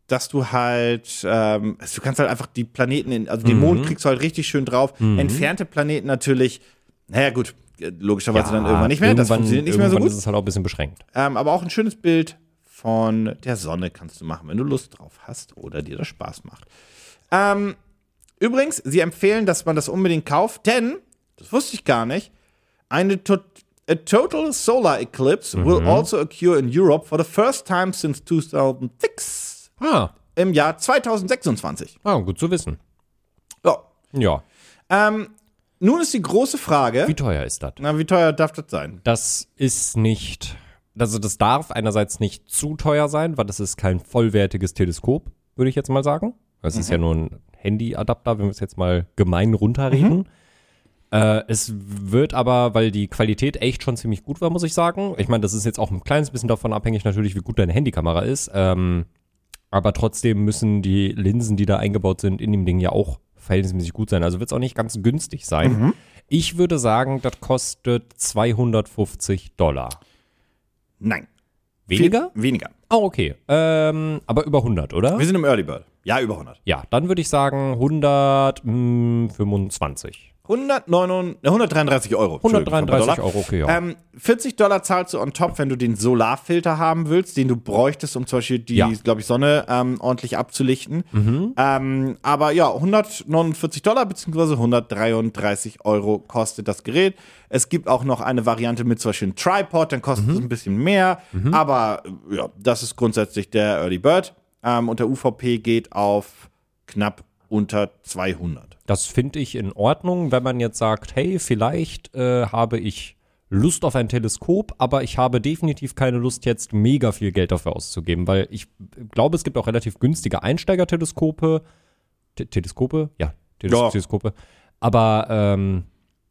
dass du halt, ähm, du kannst halt einfach die Planeten, in, also den Mhm. Mond kriegst du halt richtig schön drauf. Entfernte Planeten natürlich, naja gut, logischerweise dann irgendwann nicht mehr. Das irgendwann- funktioniert nicht mehr so gut. ist es halt auch ein bisschen beschränkt. Ähm, aber auch ein schönes Bild von der Sonne kannst du machen, wenn du Lust drauf hast oder dir das Spaß macht. Ähm, übrigens, sie empfehlen, dass man das unbedingt kauft, denn, das wusste ich gar nicht, eine to a total solar eclipse will also occur in Europe for the first time since 2006 Ah, im Jahr 2026. ah, gut zu wissen. Ja. Ja. Ähm, nun ist die große Frage, Wie teuer ist das? na, wie teuer darf das sein? Das ist nicht, also das darf einerseits nicht zu teuer sein, weil das ist kein vollwertiges Teleskop, würde ich jetzt mal sagen. Das ist ja nur ein Handyadapter, wenn wir es jetzt mal gemein runterreden. Äh, es wird aber, weil die Qualität echt schon ziemlich gut war, muss ich sagen. Ich meine, das ist jetzt auch ein kleines bisschen davon abhängig natürlich, wie gut deine Handykamera ist. Ähm, aber trotzdem müssen die Linsen, die da eingebaut sind, in dem Ding ja auch verhältnismäßig gut sein. Also wird es auch nicht ganz günstig sein. Ich würde sagen, das kostet 250 Dollar. Nein. Weniger? Viel, weniger. Oh, okay. Ähm, aber über 100, oder? Wir sind im Early Bird. Ja, über 100. Ja, dann würde ich sagen 125. 139, 133 Euro. Entschuldigung, 133 Dollar. Euro, okay, ja. Ähm, 40 Dollar zahlst du on top, wenn du den Solarfilter haben willst, den du bräuchtest, um zum Beispiel die, Ja. glaube ich, Sonne ähm, ordentlich abzulichten. Mhm. Ähm, aber ja, 149 Dollar bzw. 133 Euro kostet das Gerät. Es gibt auch noch eine Variante mit zum Beispiel einem Tripod, dann kostet Mhm. es ein bisschen mehr. Aber äh, ja, das ist grundsätzlich der Early Bird. Ähm, und der UVP geht auf knapp unter 200. Das finde ich in Ordnung, wenn man jetzt sagt, hey, vielleicht äh, habe ich Lust auf ein Teleskop, aber ich habe definitiv keine Lust, jetzt mega viel Geld dafür auszugeben, weil ich glaube, es gibt auch relativ günstige Einsteiger-Teleskope. Te Teleskope? Ja, Teles Ja. Teleskope. Aber ähm,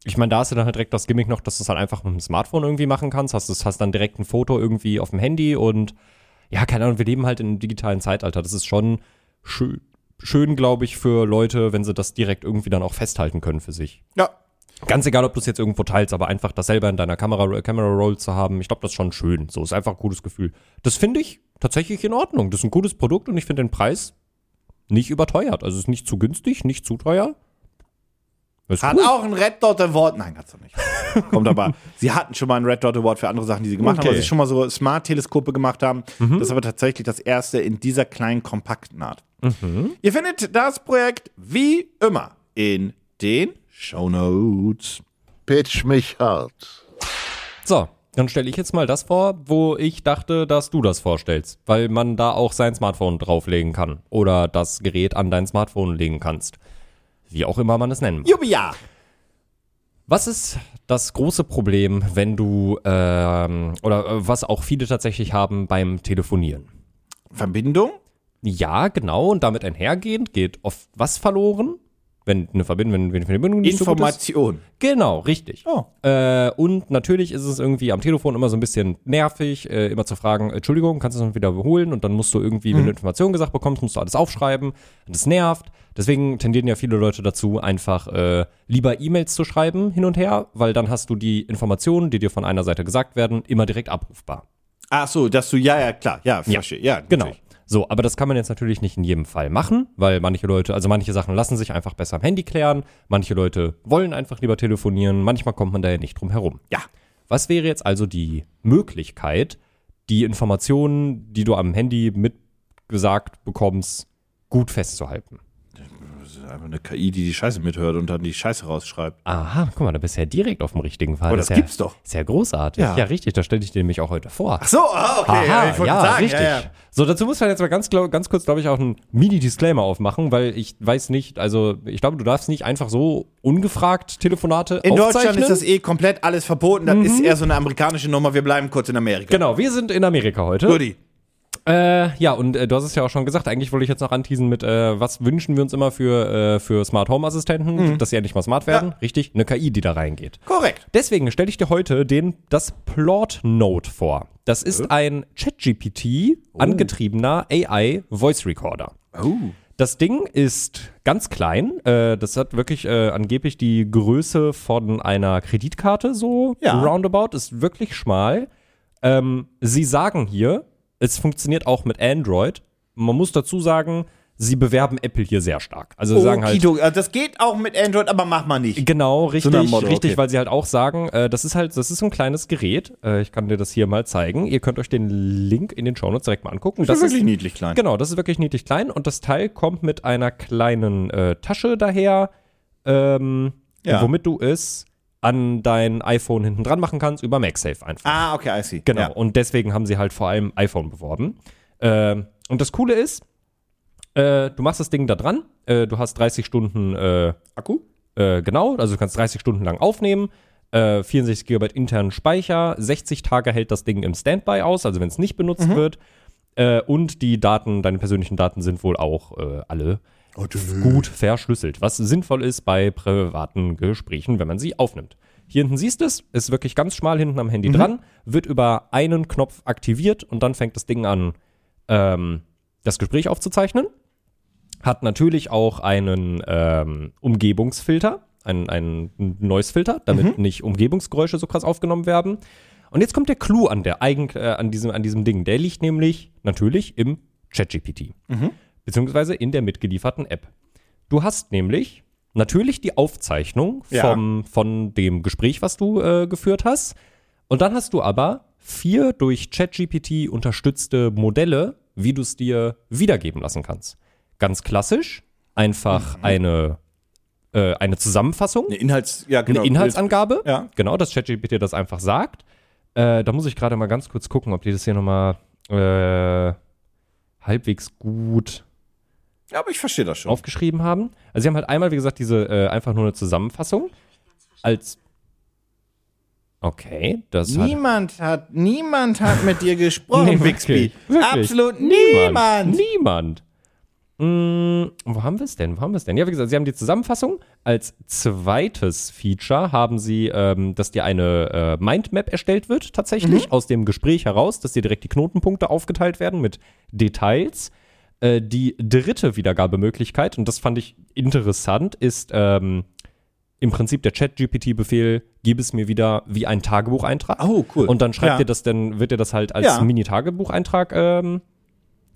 ich meine, da hast du dann halt direkt das Gimmick noch, dass du es halt einfach mit dem Smartphone irgendwie machen kannst. Hast, du- hast dann direkt ein Foto irgendwie auf dem Handy und ja, keine Ahnung, wir leben halt in einem digitalen Zeitalter. Das ist schon schön, schön glaube ich, für Leute, wenn sie das direkt irgendwie dann auch festhalten können für sich. Ja, Ganz egal, ob du es jetzt irgendwo teilst, aber einfach das selber in deiner Kamera, Camera Roll zu haben, ich glaube, das ist schon schön. So ist einfach ein gutes Gefühl. Das finde ich tatsächlich in Ordnung. Das ist ein gutes Produkt und ich finde den Preis nicht überteuert. Also es ist nicht zu günstig, nicht zu teuer. Ist Hat cool. auch ein Red Dot Award. Nein, hat's doch nicht. Kommt aber. sie hatten schon mal einen Red Dot Award für andere Sachen, die sie gemacht haben, Okay. weil sie schon mal so Smart-Teleskope gemacht haben. Das ist aber tatsächlich das erste in dieser kleinen, kompakten Art. Ihr findet das Projekt wie immer in den Shownotes. Pitch mich hart. So, dann stelle ich jetzt mal das vor, wo ich dachte, dass du das vorstellst, weil man da auch sein Smartphone drauflegen kann oder das Gerät an dein Smartphone legen kannst. Wie auch immer man es nennen mag. Jubia! Was ist das große Problem, wenn du, ähm, oder äh, was auch viele tatsächlich haben beim Telefonieren? Verbindung? Ja, genau, und damit einhergehend geht oft was verloren? wenn eine Verbindung, wenn, wenn die Verbindung nicht so gut ist. Information. Genau, richtig. Oh. Äh, und natürlich ist es irgendwie am Telefon immer so ein bisschen nervig, äh, immer zu fragen, Entschuldigung, kannst du das noch wieder wiederholen? Und dann musst du irgendwie, wenn du Informationen gesagt bekommst, musst du alles aufschreiben. Und das nervt. Deswegen tendieren ja viele Leute dazu, einfach äh, lieber E-Mails zu schreiben hin und her, weil dann hast du die Informationen, die dir von einer Seite gesagt werden, immer direkt abrufbar. Ach so, dass du, ja, ja, klar, ja, verstehe. Ja, Genau. natürlich. So, aber das kann man jetzt natürlich nicht in jedem Fall machen, weil manche Leute, also manche Sachen lassen sich einfach besser am Handy klären, manche Leute wollen einfach lieber telefonieren, manchmal kommt man da ja nicht drum herum. Ja. Was wäre jetzt also die Möglichkeit, die Informationen, die du am Handy mitgesagt bekommst, gut festzuhalten? Das einfach eine KI, die die Scheiße mithört und dann die Scheiße rausschreibt. Aha, guck mal, da bist du ja direkt auf dem richtigen Fall. Oh, das ja, gibt's doch. Ist ja großartig. Ja. Ja, richtig, da stelle ich dir nämlich auch heute vor. Ach so, ah, okay. Aha, ich wollte ja, sagen, richtig. Ja, ja. So, dazu muss man jetzt mal ganz, ganz kurz, glaube ich, auch einen Mini-Disclaimer aufmachen, weil ich weiß nicht, also ich glaube, du darfst nicht einfach so ungefragt Telefonate In. Deutschland ist das eh komplett alles verboten. Das ist eher so eine amerikanische Nummer. Wir bleiben kurz in Amerika. Genau, wir sind in Amerika heute. Goodie. Äh, ja, und äh, du hast es ja auch schon gesagt, eigentlich wollte ich jetzt noch anteasen mit, äh, was wünschen wir uns immer für, äh, für Smart Home Assistenten, dass sie endlich mal smart werden. Richtig, eine KI, die da reingeht. Korrekt. Deswegen stelle ich dir heute den, das Plot Note vor. Das ist ein ChatGPT angetriebener AI Voice Recorder. Oh. Das Ding ist ganz klein. Äh, das hat wirklich äh, angeblich die Größe von einer Kreditkarte, so Ja. roundabout. Ist wirklich schmal. Ähm, sie sagen hier, es funktioniert auch mit Android. Man muss dazu sagen, sie bewerben Apple hier sehr stark. Also sie sagen halt. Also das geht auch mit Android, aber mach mal nicht. Genau, richtig, Motto, richtig, okay. weil sie halt auch sagen, äh, das ist halt, das ist so ein kleines Gerät. Äh, ich kann dir das hier mal zeigen. Ihr könnt euch den Link in den Shownotes direkt mal angucken. Das ist wirklich niedlich klein. Genau, das ist wirklich niedlich klein und das Teil kommt mit einer kleinen äh, Tasche daher, ähm, Ja. womit du es an dein iPhone hinten dran machen kannst über MagSafe einfach. Ah, okay, I see. Genau, Ja. und deswegen haben sie halt vor allem iPhone beworben. Ähm, und das Coole ist, äh, du machst das Ding da dran, äh, du hast 30 Stunden äh, Akku? äh, genau, also du kannst 30 Stunden lang aufnehmen. Äh, 64 GB internen Speicher, 60 Tage hält das Ding im Standby aus, also wenn es nicht benutzt Mhm. wird. Äh, und die Daten, deine persönlichen Daten sind wohl auch äh, alle gut verschlüsselt, was sinnvoll ist bei privaten Gesprächen, wenn man sie aufnimmt. Hier hinten siehst du es, ist wirklich ganz schmal hinten am Mhm. Handy dran, wird über einen Knopf aktiviert und dann fängt das Ding an, ähm, das Gespräch aufzuzeichnen. Hat natürlich auch einen ähm, Umgebungsfilter, einen, einen Noise-Filter, damit nicht Umgebungsgeräusche so krass aufgenommen werden. Und jetzt kommt der Clou an, der eigen, äh, an, diesem, an diesem Ding. Der liegt nämlich natürlich im ChatGPT, beziehungsweise in der mitgelieferten App. Du hast nämlich natürlich die Aufzeichnung Ja. vom, von dem Gespräch, was du äh, geführt hast. Und dann hast du aber vier durch ChatGPT unterstützte Modelle, wie du es dir wiedergeben lassen kannst. Ganz klassisch, einfach eine, äh, eine Zusammenfassung, Eine Inhalts, ja, genau. eine Inhaltsangabe. Ja. Genau, dass ChatGPT das einfach sagt. Äh, da muss ich gerade mal ganz kurz gucken, ob die das hier nochmal äh, halbwegs gut Ja, aber ich verstehe das schon. aufgeschrieben haben. Also sie haben halt einmal, wie gesagt, diese äh, einfach nur eine Zusammenfassung als Okay, das hat Niemand hat, niemand hat mit dir gesprochen, Nee, Bixby. wirklich. Absolut niemand. Niemand. Mm, wo haben wir es denn? Wo haben wir es denn? Ja, wie gesagt, sie haben die Zusammenfassung. Als zweites Feature haben sie, ähm, dass dir eine äh, Mindmap erstellt wird, tatsächlich, aus dem Gespräch heraus, dass dir direkt die Knotenpunkte aufgeteilt werden mit Details. Äh, die dritte Wiedergabemöglichkeit, und das fand ich interessant, ist ähm, im Prinzip der Chat-GPT-Befehl, gib es mir wieder wie ein Tagebucheintrag. Oh, cool. Und dann schreibt Ja. dir das dann, wird dir das halt als Ja. Mini-Tagebucheintrag ähm,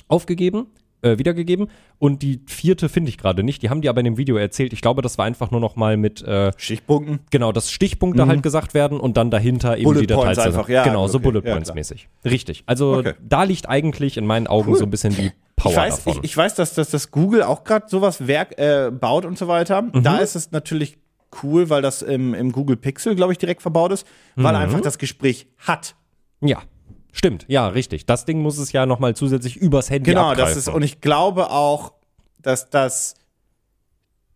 aufgegeben, äh, wiedergegeben. Und die vierte finde ich gerade nicht. Die haben die aber in dem Video erzählt. Ich glaube, das war einfach nur noch mal mit, äh, Stichpunkten. genau, dass Stichpunkte halt gesagt werden und dann dahinter eben Bullet die Details. Einfach, ja, genau, so okay, Bullet ja, Points klar. mäßig. Richtig. Also Okay. da liegt eigentlich in meinen Augen so ein bisschen die Power Ich weiß, davon. ich, ich weiß, dass, dass das Google auch gerade sowas Werk äh, baut und so weiter. Mhm. Da ist es natürlich cool, weil das im, im Google Pixel, glaube ich, direkt verbaut ist, weil Mhm. er einfach das Gespräch hat. ja. Stimmt, ja, richtig. Das Ding muss es ja noch mal zusätzlich übers Handy Genau, abgreifen. das ist, und ich glaube auch, dass das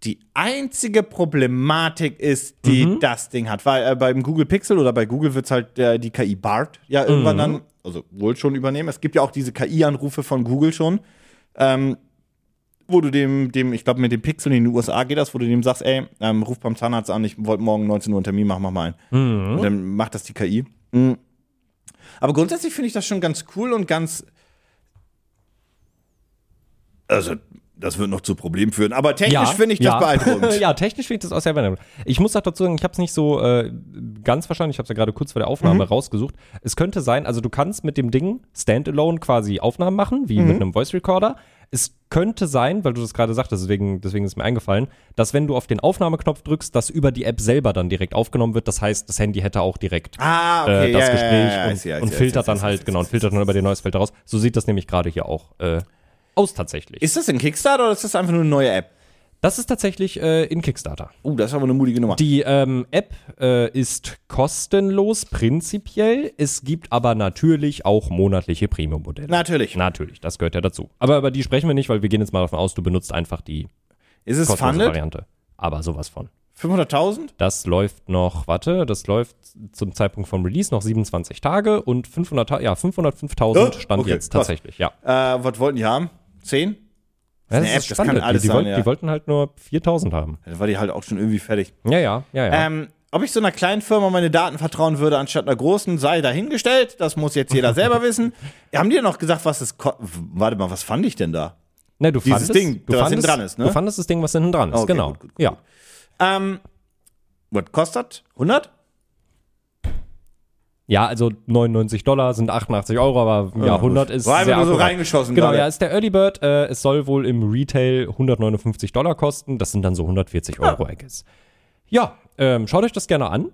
die einzige Problematik ist, die Mhm. das Ding hat. Weil äh, beim Google Pixel oder bei Google wird es halt äh, die KI BART ja irgendwann Mhm. dann, also wohl schon übernehmen. Es gibt ja auch diese KI-Anrufe von Google schon, ähm, wo du dem, dem ich glaube, mit dem Pixel in den USA geht das, wo du dem sagst, ey, ähm, ruf beim Zahnarzt an, ich wollte morgen 19 Uhr einen Termin machen, mach mal einen. Und dann macht das die KI. Mhm. Aber grundsätzlich finde ich das schon ganz cool und ganz. Also, das wird noch zu Problemen führen. Aber technisch finde ich das beeindruckend. ja, technisch finde ich das auch sehr beeindruckend. Ich muss auch dazu sagen, ich habe es nicht so äh, ganz verstanden. Ich habe es ja gerade kurz vor der Aufnahme rausgesucht. Es könnte sein, also du kannst mit dem Ding Standalone quasi Aufnahmen machen, wie mit einem Voice Recorder. Es könnte sein, weil du das gerade sagtest, deswegen, deswegen ist mir eingefallen, dass wenn du auf den Aufnahmeknopf drückst, dass über die App selber dann direkt aufgenommen wird. Das heißt, das Handy hätte auch direkt Ah, okay, äh, das ja, Gespräch ja, ja, und, see, und see, filtert see, dann halt, genau, und filtert dann über den Neues Filter raus. So sieht das nämlich gerade hier auch äh, aus tatsächlich. Ist das ein Kickstarter oder ist das einfach nur eine neue App? Das ist tatsächlich äh, in Kickstarter. Uh, das ist aber eine mutige Nummer. Die ähm, App äh, ist kostenlos prinzipiell. Es gibt aber natürlich auch monatliche Premium-Modelle. Natürlich. Natürlich, das gehört ja dazu. Aber über die sprechen wir nicht, weil wir gehen jetzt mal davon aus, du benutzt einfach die Ist es kostenlose funded? Variante. Aber sowas von. 500.000? Das läuft noch, warte, das läuft zum Zeitpunkt vom Release noch 27 Tage und 500, Ta- ja, 505.000 Oh, stand okay, jetzt krass. tatsächlich, ja. Äh, was wollten die haben? 10? Das eine ist App, das kann alles die, die, sein, wollten, ja. die wollten halt nur 4000 haben. Dann war die halt auch schon irgendwie fertig. Ja, ja, ja, ja. Ähm, ob ich so einer kleinen Firma meine Daten vertrauen würde, anstatt einer großen, sei dahingestellt. Das muss jetzt jeder selber wissen. Haben die noch gesagt, was ko- Warte mal, was fand ich denn da? ne, du dieses fandest, Ding, du was fandest, hinten dran ist, ne? Du fandest das Ding, was hinten dran ist, Okay, genau. gut, gut, gut, ja. Ähm, was kostet? 100? Ja, also 99 Dollar sind 88 Euro, aber ja, 100 ist War sehr nur so reingeschossen Genau, gerade. ja, ist der Early Bird. Äh, es soll wohl im Retail 159 Dollar kosten. Das sind dann so 140 Euro, I guess. Ja, ähm, schaut euch das gerne an.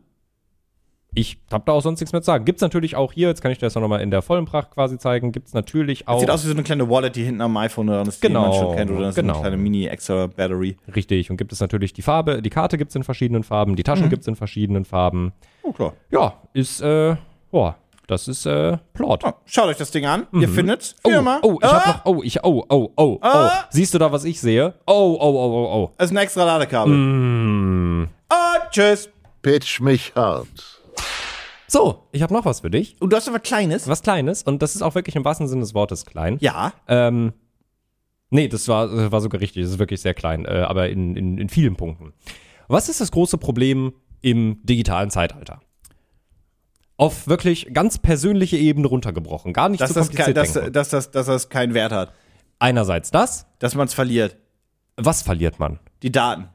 Ich hab da auch sonst nichts mehr zu sagen. Gibt's natürlich auch hier, jetzt kann ich dir das noch mal in der vollen Pracht quasi zeigen, gibt's natürlich auch. Sieht aus wie so eine kleine Wallet, die hinten am iPhone dran ist, Genau, die man schon kennt. Oder das ist genau. eine kleine Mini-Extra-Battery. Richtig, und gibt es natürlich die Farbe, die Karte gibt's in verschiedenen Farben, die Mhm. Taschen gibt's in verschiedenen Farben. Oh, klar. Ja, ist, äh, boah, das ist, äh, Plot. Oh, schaut euch das Ding an. Ihr findet's. Oh, Firma. oh, ich Ah, hab noch, oh, ich, oh, oh, oh, oh. Ah. Siehst du da, was ich sehe? Oh, oh, oh, oh, oh. Das ist ein extra Ladekabel. Mm. Und tschüss. Pitch mich hart. So, ich habe noch was für dich. Und du hast aber Kleines. Was Kleines und das ist auch wirklich im wahrsten Sinne des Wortes klein. Ja. Ähm, nee, das war, das war sogar richtig. Das ist wirklich sehr klein, äh, aber in, in, in vielen Punkten. Was ist das große Problem im digitalen Zeitalter? Auf wirklich ganz persönliche Ebene runtergebrochen. Gar nicht Dass so das, kein, kompliziert dass, denken. dass, das, dass das keinen Wert hat. Einerseits das. Dass man es verliert. Was verliert man? Die Daten.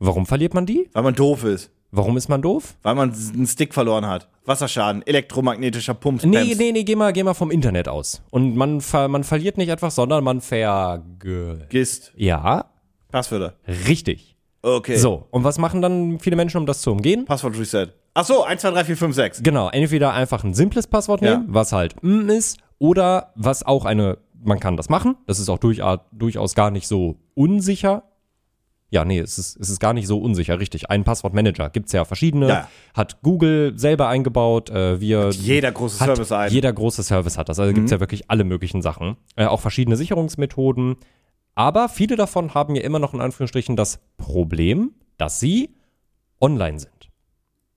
Warum verliert man die? Weil man doof ist. Warum ist man doof? Weil man einen Stick verloren hat. Wasserschaden, elektromagnetischer Pumps. Nee, nee, nee, geh mal, geh mal vom Internet aus. Und man, ver, man verliert nicht etwas, sondern man verge... Gist. Ja, Passwörter. richtig. Okay. So, und was machen dann viele Menschen, um das zu umgehen? Passwort Reset. Ach so, 1, 2, 3, 4, 5, 6. Genau, entweder einfach ein simples Passwort Ja. nehmen, was halt mm ist, oder was auch eine, man kann das machen, das ist auch durchaus, durchaus gar nicht so unsicher. Ja, nee, es ist, es ist gar nicht so unsicher, richtig. Einen Passwortmanager gibt's ja verschiedene, Ja. hat Google selber eingebaut, äh, wir Jeder große hat, Service ein. Mhm. Jeder große Service hat das. Also gibt's ja wirklich alle möglichen Sachen. Äh, auch verschiedene Sicherungsmethoden. Aber viele davon haben ja immer noch in Anführungsstrichen das Problem, dass sie online sind.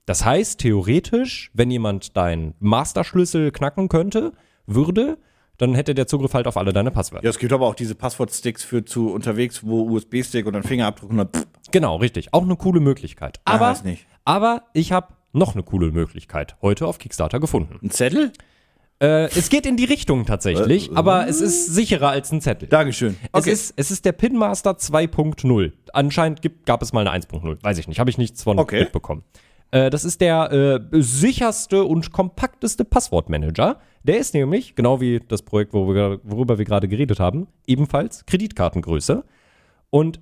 Das heißt, theoretisch, wenn jemand deinen Masterschlüssel knacken könnte, würde, dann hätte der Zugriff halt auf alle deine Passwörter. Ja, es gibt aber auch diese Passwortsticks für zu unterwegs, wo USB-Stick und dann Fingerabdruck und dann pff, Genau, richtig. Auch eine coole Möglichkeit. Aber, weiß nicht. aber ich habe noch eine coole Möglichkeit heute auf Kickstarter gefunden. ein Zettel? Äh, es geht in die Richtung tatsächlich, aber es ist sicherer als ein Zettel. Dankeschön. Es, ist, es ist der Pinmaster 2.0. Anscheinend gibt, gab es mal eine 1.0. Weiß ich nicht. Habe ich nichts von Okay. mitbekommen. Äh, das ist der äh, sicherste und kompakteste Passwortmanager. Der ist nämlich, genau wie das Projekt, wo wir, worüber wir gerade geredet haben, ebenfalls Kreditkartengröße. Und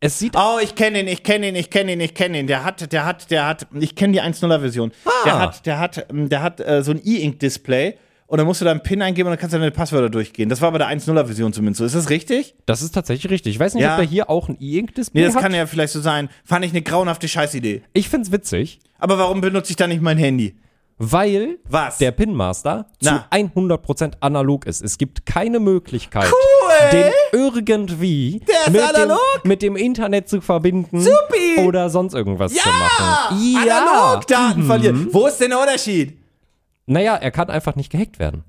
es sieht Oh, ich kenne ihn, ich kenne ihn, ich kenne ihn, ich kenne ihn. Der hat, der hat, der hat, ich kenne die 1.0er Version. Der hat, der hat, der hat äh, so ein E-Ink-Display und dann musst du da einen PIN eingeben und dann kannst du deine Passwörter durchgehen. Das war bei der 1.0er Version zumindest so. Ist das richtig? Das ist tatsächlich richtig. Ich weiß nicht, Ja. ob er hier auch ein E-Ink-Display Nee, das hat. kann ja vielleicht so sein. Fand ich eine grauenhafte Scheißidee. ich find's witzig, Aber warum benutze ich da nicht mein Handy? weil Was? der Pinmaster Na. zu 100% analog ist. Es gibt keine Möglichkeit, Cool. den irgendwie mit, analog? Dem, mit dem Internet zu verbinden Supi. oder sonst irgendwas zu machen. Analog Daten Mhm. verlieren. Wo ist denn der Unterschied? Naja, er kann einfach nicht gehackt werden.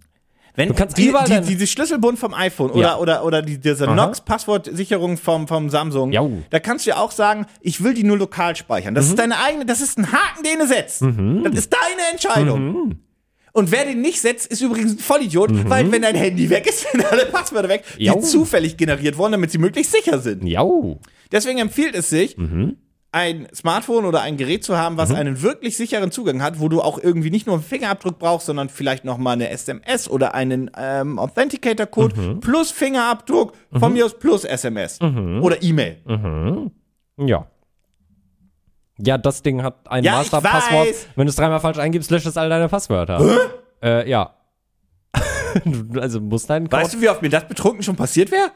Wenn Du kannst die, überall die, diese Schlüsselbund vom iPhone oder, Ja. oder, oder die, diese Aha. Nox-Passwortsicherung vom, vom Samsung, Jau. da kannst du ja auch sagen, ich will die nur lokal speichern. Mhm. Das ist deine eigene, das ist ein Haken, den du setzt. Das ist deine Entscheidung. Mhm. Und wer den nicht setzt, ist übrigens ein Vollidiot, weil wenn dein Handy weg ist, sind alle Passwörter weg, die Jau. zufällig generiert wurden, damit sie möglichst sicher sind. Jau. Deswegen empfiehlt es sich, Mhm. Ein Smartphone oder ein Gerät zu haben, was einen wirklich sicheren Zugang hat, wo du auch irgendwie nicht nur einen Fingerabdruck brauchst, sondern vielleicht noch mal eine SMS oder einen ähm, Authenticator-Code Mhm. plus Fingerabdruck, von mir aus plus SMS Mhm. oder E-Mail. Ja. Ja, das Ding hat ein Ja, Master-Passwort. Wenn du es dreimal falsch eingibst, löscht es all deine Passwörter. Äh, ja. Also muss dein Code Weißt du, wie oft mir das betrunken schon passiert wäre?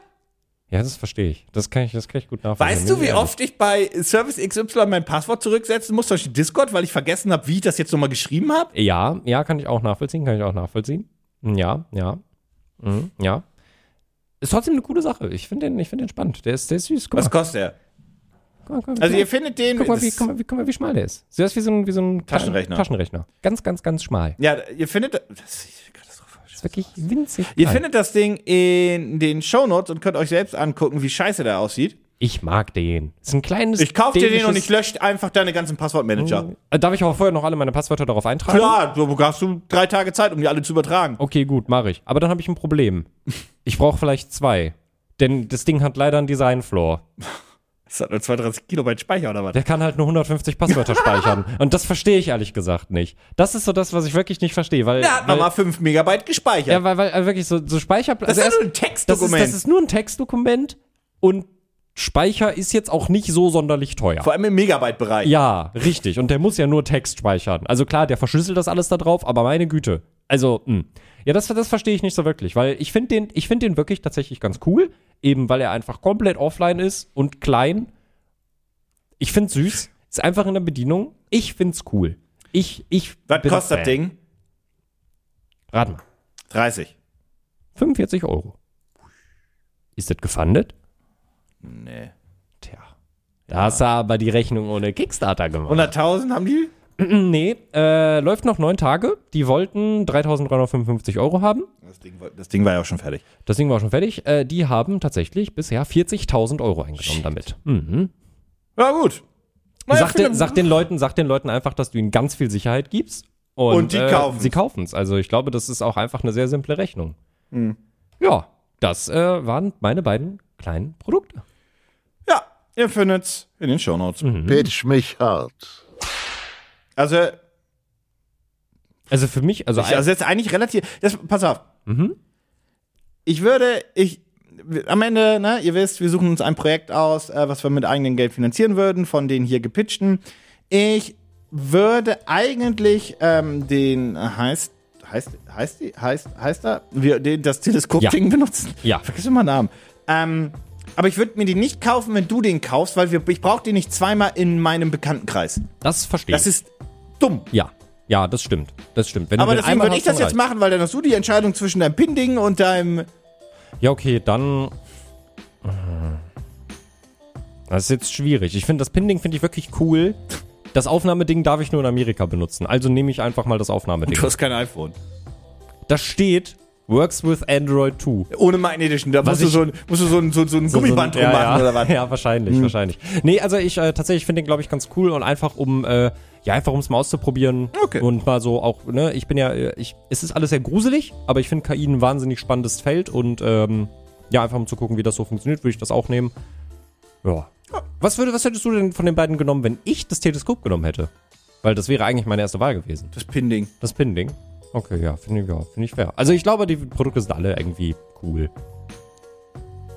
Ja, das verstehe ich. Das kann ich, das kann ich gut nachvollziehen. Weißt du, wie oft ich bei Service XY mein Passwort zurücksetzen muss durch Discord, weil ich vergessen habe, wie ich das jetzt nochmal geschrieben habe? Ja, ja, kann ich auch nachvollziehen, kann ich auch nachvollziehen. Ja, ja. Mhm, ja. Ist trotzdem eine coole Sache. Ich finde den, ich find den spannend. Der ist, der ist süß. Guck Was mal. kostet der? Guck mal, guck mal, Also ihr findet den. guck mal, wie, guck, mal, wie, guck mal, wie schmal der ist. Sieht aus wie so ein, wie so ein Taschenrechner. Taschenrechner. Ganz, ganz, ganz schmal. ja, ihr findet. Das ist. Ist wirklich winzig. Ihr klein. findet das Ding in den Shownotes und könnt euch selbst angucken, wie scheiße der aussieht. Ich mag den. Ist ein kleines. Ich kauf dir den und ich lösche einfach deine ganzen Passwortmanager. Äh, Darf ich aber vorher noch alle meine Passwörter darauf eintragen? Klar, du hast du drei Tage Zeit, um die alle zu übertragen. Okay, gut, mache ich. Aber dann habe ich ein Problem. Ich brauche vielleicht zwei. Denn das Ding hat leider einen Design-Flaw. Das hat nur 32 Kilobyte Speicher oder was? Der kann halt nur 150 Passwörter speichern. Und das verstehe ich ehrlich gesagt nicht. Das ist so das, was ich wirklich nicht verstehe. Weil, Der hat weil, nochmal 5 Megabyte gespeichert. Ja, weil, weil äh, wirklich so, so Speicherplatz. das ist ja nur ein das, ist, Textdokument. das ist nur ein Textdokument und Speicher ist jetzt auch nicht so sonderlich teuer. Vor allem im Megabyte-Bereich. Ja, richtig. Und der muss ja nur Text speichern. Also klar, der verschlüsselt das alles da drauf, aber meine Güte. Also, mh. ja, das, das verstehe ich nicht so wirklich, weil ich finde den, ich finde den wirklich tatsächlich ganz cool, eben weil er einfach komplett offline ist und klein. Ich finde süß, ist einfach in der Bedienung. Ich find's cool. Ich, ich. Was kostet das. Ding? Rat mal. 30. 45 Euro. Ist das gefundet? Nee. Tja. Da hast du aber die Rechnung ohne Kickstarter gemacht. 100.000 haben die? Nee, äh, läuft noch neun Tage. Die wollten 3.355 Euro haben. Das Ding, war- das Ding war ja auch schon fertig. Das Ding war schon fertig. Äh, die haben tatsächlich bisher 40.000 Euro eingenommen damit. Mhm. Ja, gut. Naja, Sag, den, sag, den Leuten, sag den Leuten einfach, dass du ihnen ganz viel Sicherheit gibst. Und, Und die äh, kaufen's. Sie kaufen es. Also ich glaube, das ist auch einfach eine sehr simple Rechnung. Hm. Ja, das äh, waren meine beiden kleinen Produkte. Ja, ihr findet's in den Shownotes. Mhm. Pitch mich hart. Also, Also für mich, also, ich, also jetzt eigentlich relativ. Das, pass auf. Mhm. Ich würde, ich, am Ende, ne, ihr wisst, wir suchen uns ein Projekt aus, äh, was wir mit eigenem Geld finanzieren würden, von den hier gepitchten. Ich würde eigentlich ähm, den, heißt, heißt, heißt die, heißt, heißt er, wir, den, das Teleskop-Ding benutzen. Ja. Vergiss immer Namen. Ähm, aber ich würde mir den nicht kaufen, wenn du den kaufst, weil wir, ich brauche den nicht zweimal in meinem Bekanntenkreis. das verstehe ich. Das ist dumm. ja, ja, das stimmt. Das stimmt. Wenn Aber du deswegen würde ich das jetzt reicht's. machen, weil dann hast du die Entscheidung zwischen deinem Pin-Ding und deinem. Ja, okay, dann. äh, Das ist jetzt schwierig. Ich finde das Pin-Ding finde ich wirklich cool. Das Aufnahmeding darf ich nur in Amerika benutzen. Also nehme ich einfach mal das Aufnahmeding. hast kein iPhone. Da steht Works with Android 2. Ohne magnetischen, da musst du, so ein, musst du so ein, so, so ein So- Gummiband so drum ein- ja, machen ja. oder was? Ja, wahrscheinlich, wahrscheinlich. Nee, also ich äh, tatsächlich finde den, glaube ich, ganz cool und einfach um, äh, ja, einfach um es mal auszuprobieren. Okay. Und mal so auch, ne, ich bin ja, äh, ich, es ist alles sehr gruselig, aber ich finde KI ein wahnsinnig spannendes Feld und ähm, ja, einfach um zu gucken, wie das so funktioniert, würde ich das auch nehmen. Ja. Was, würde, was hättest du denn von den beiden genommen, wenn ich das Teleskop genommen hätte? Weil das wäre eigentlich meine erste Wahl gewesen. Das Pin-Ding. Das Pin-Ding. Okay, ja, finde ich, ja, finde ich fair. Also ich glaube, die Produkte sind alle irgendwie cool.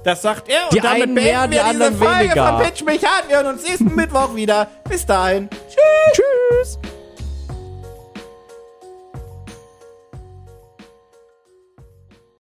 Das sagt er Die und damit einen mehr, die wir diese anderen Folge weniger. von Pitch mich an. Wir hören uns nächsten Mittwoch wieder. Bis dahin. Tschüss!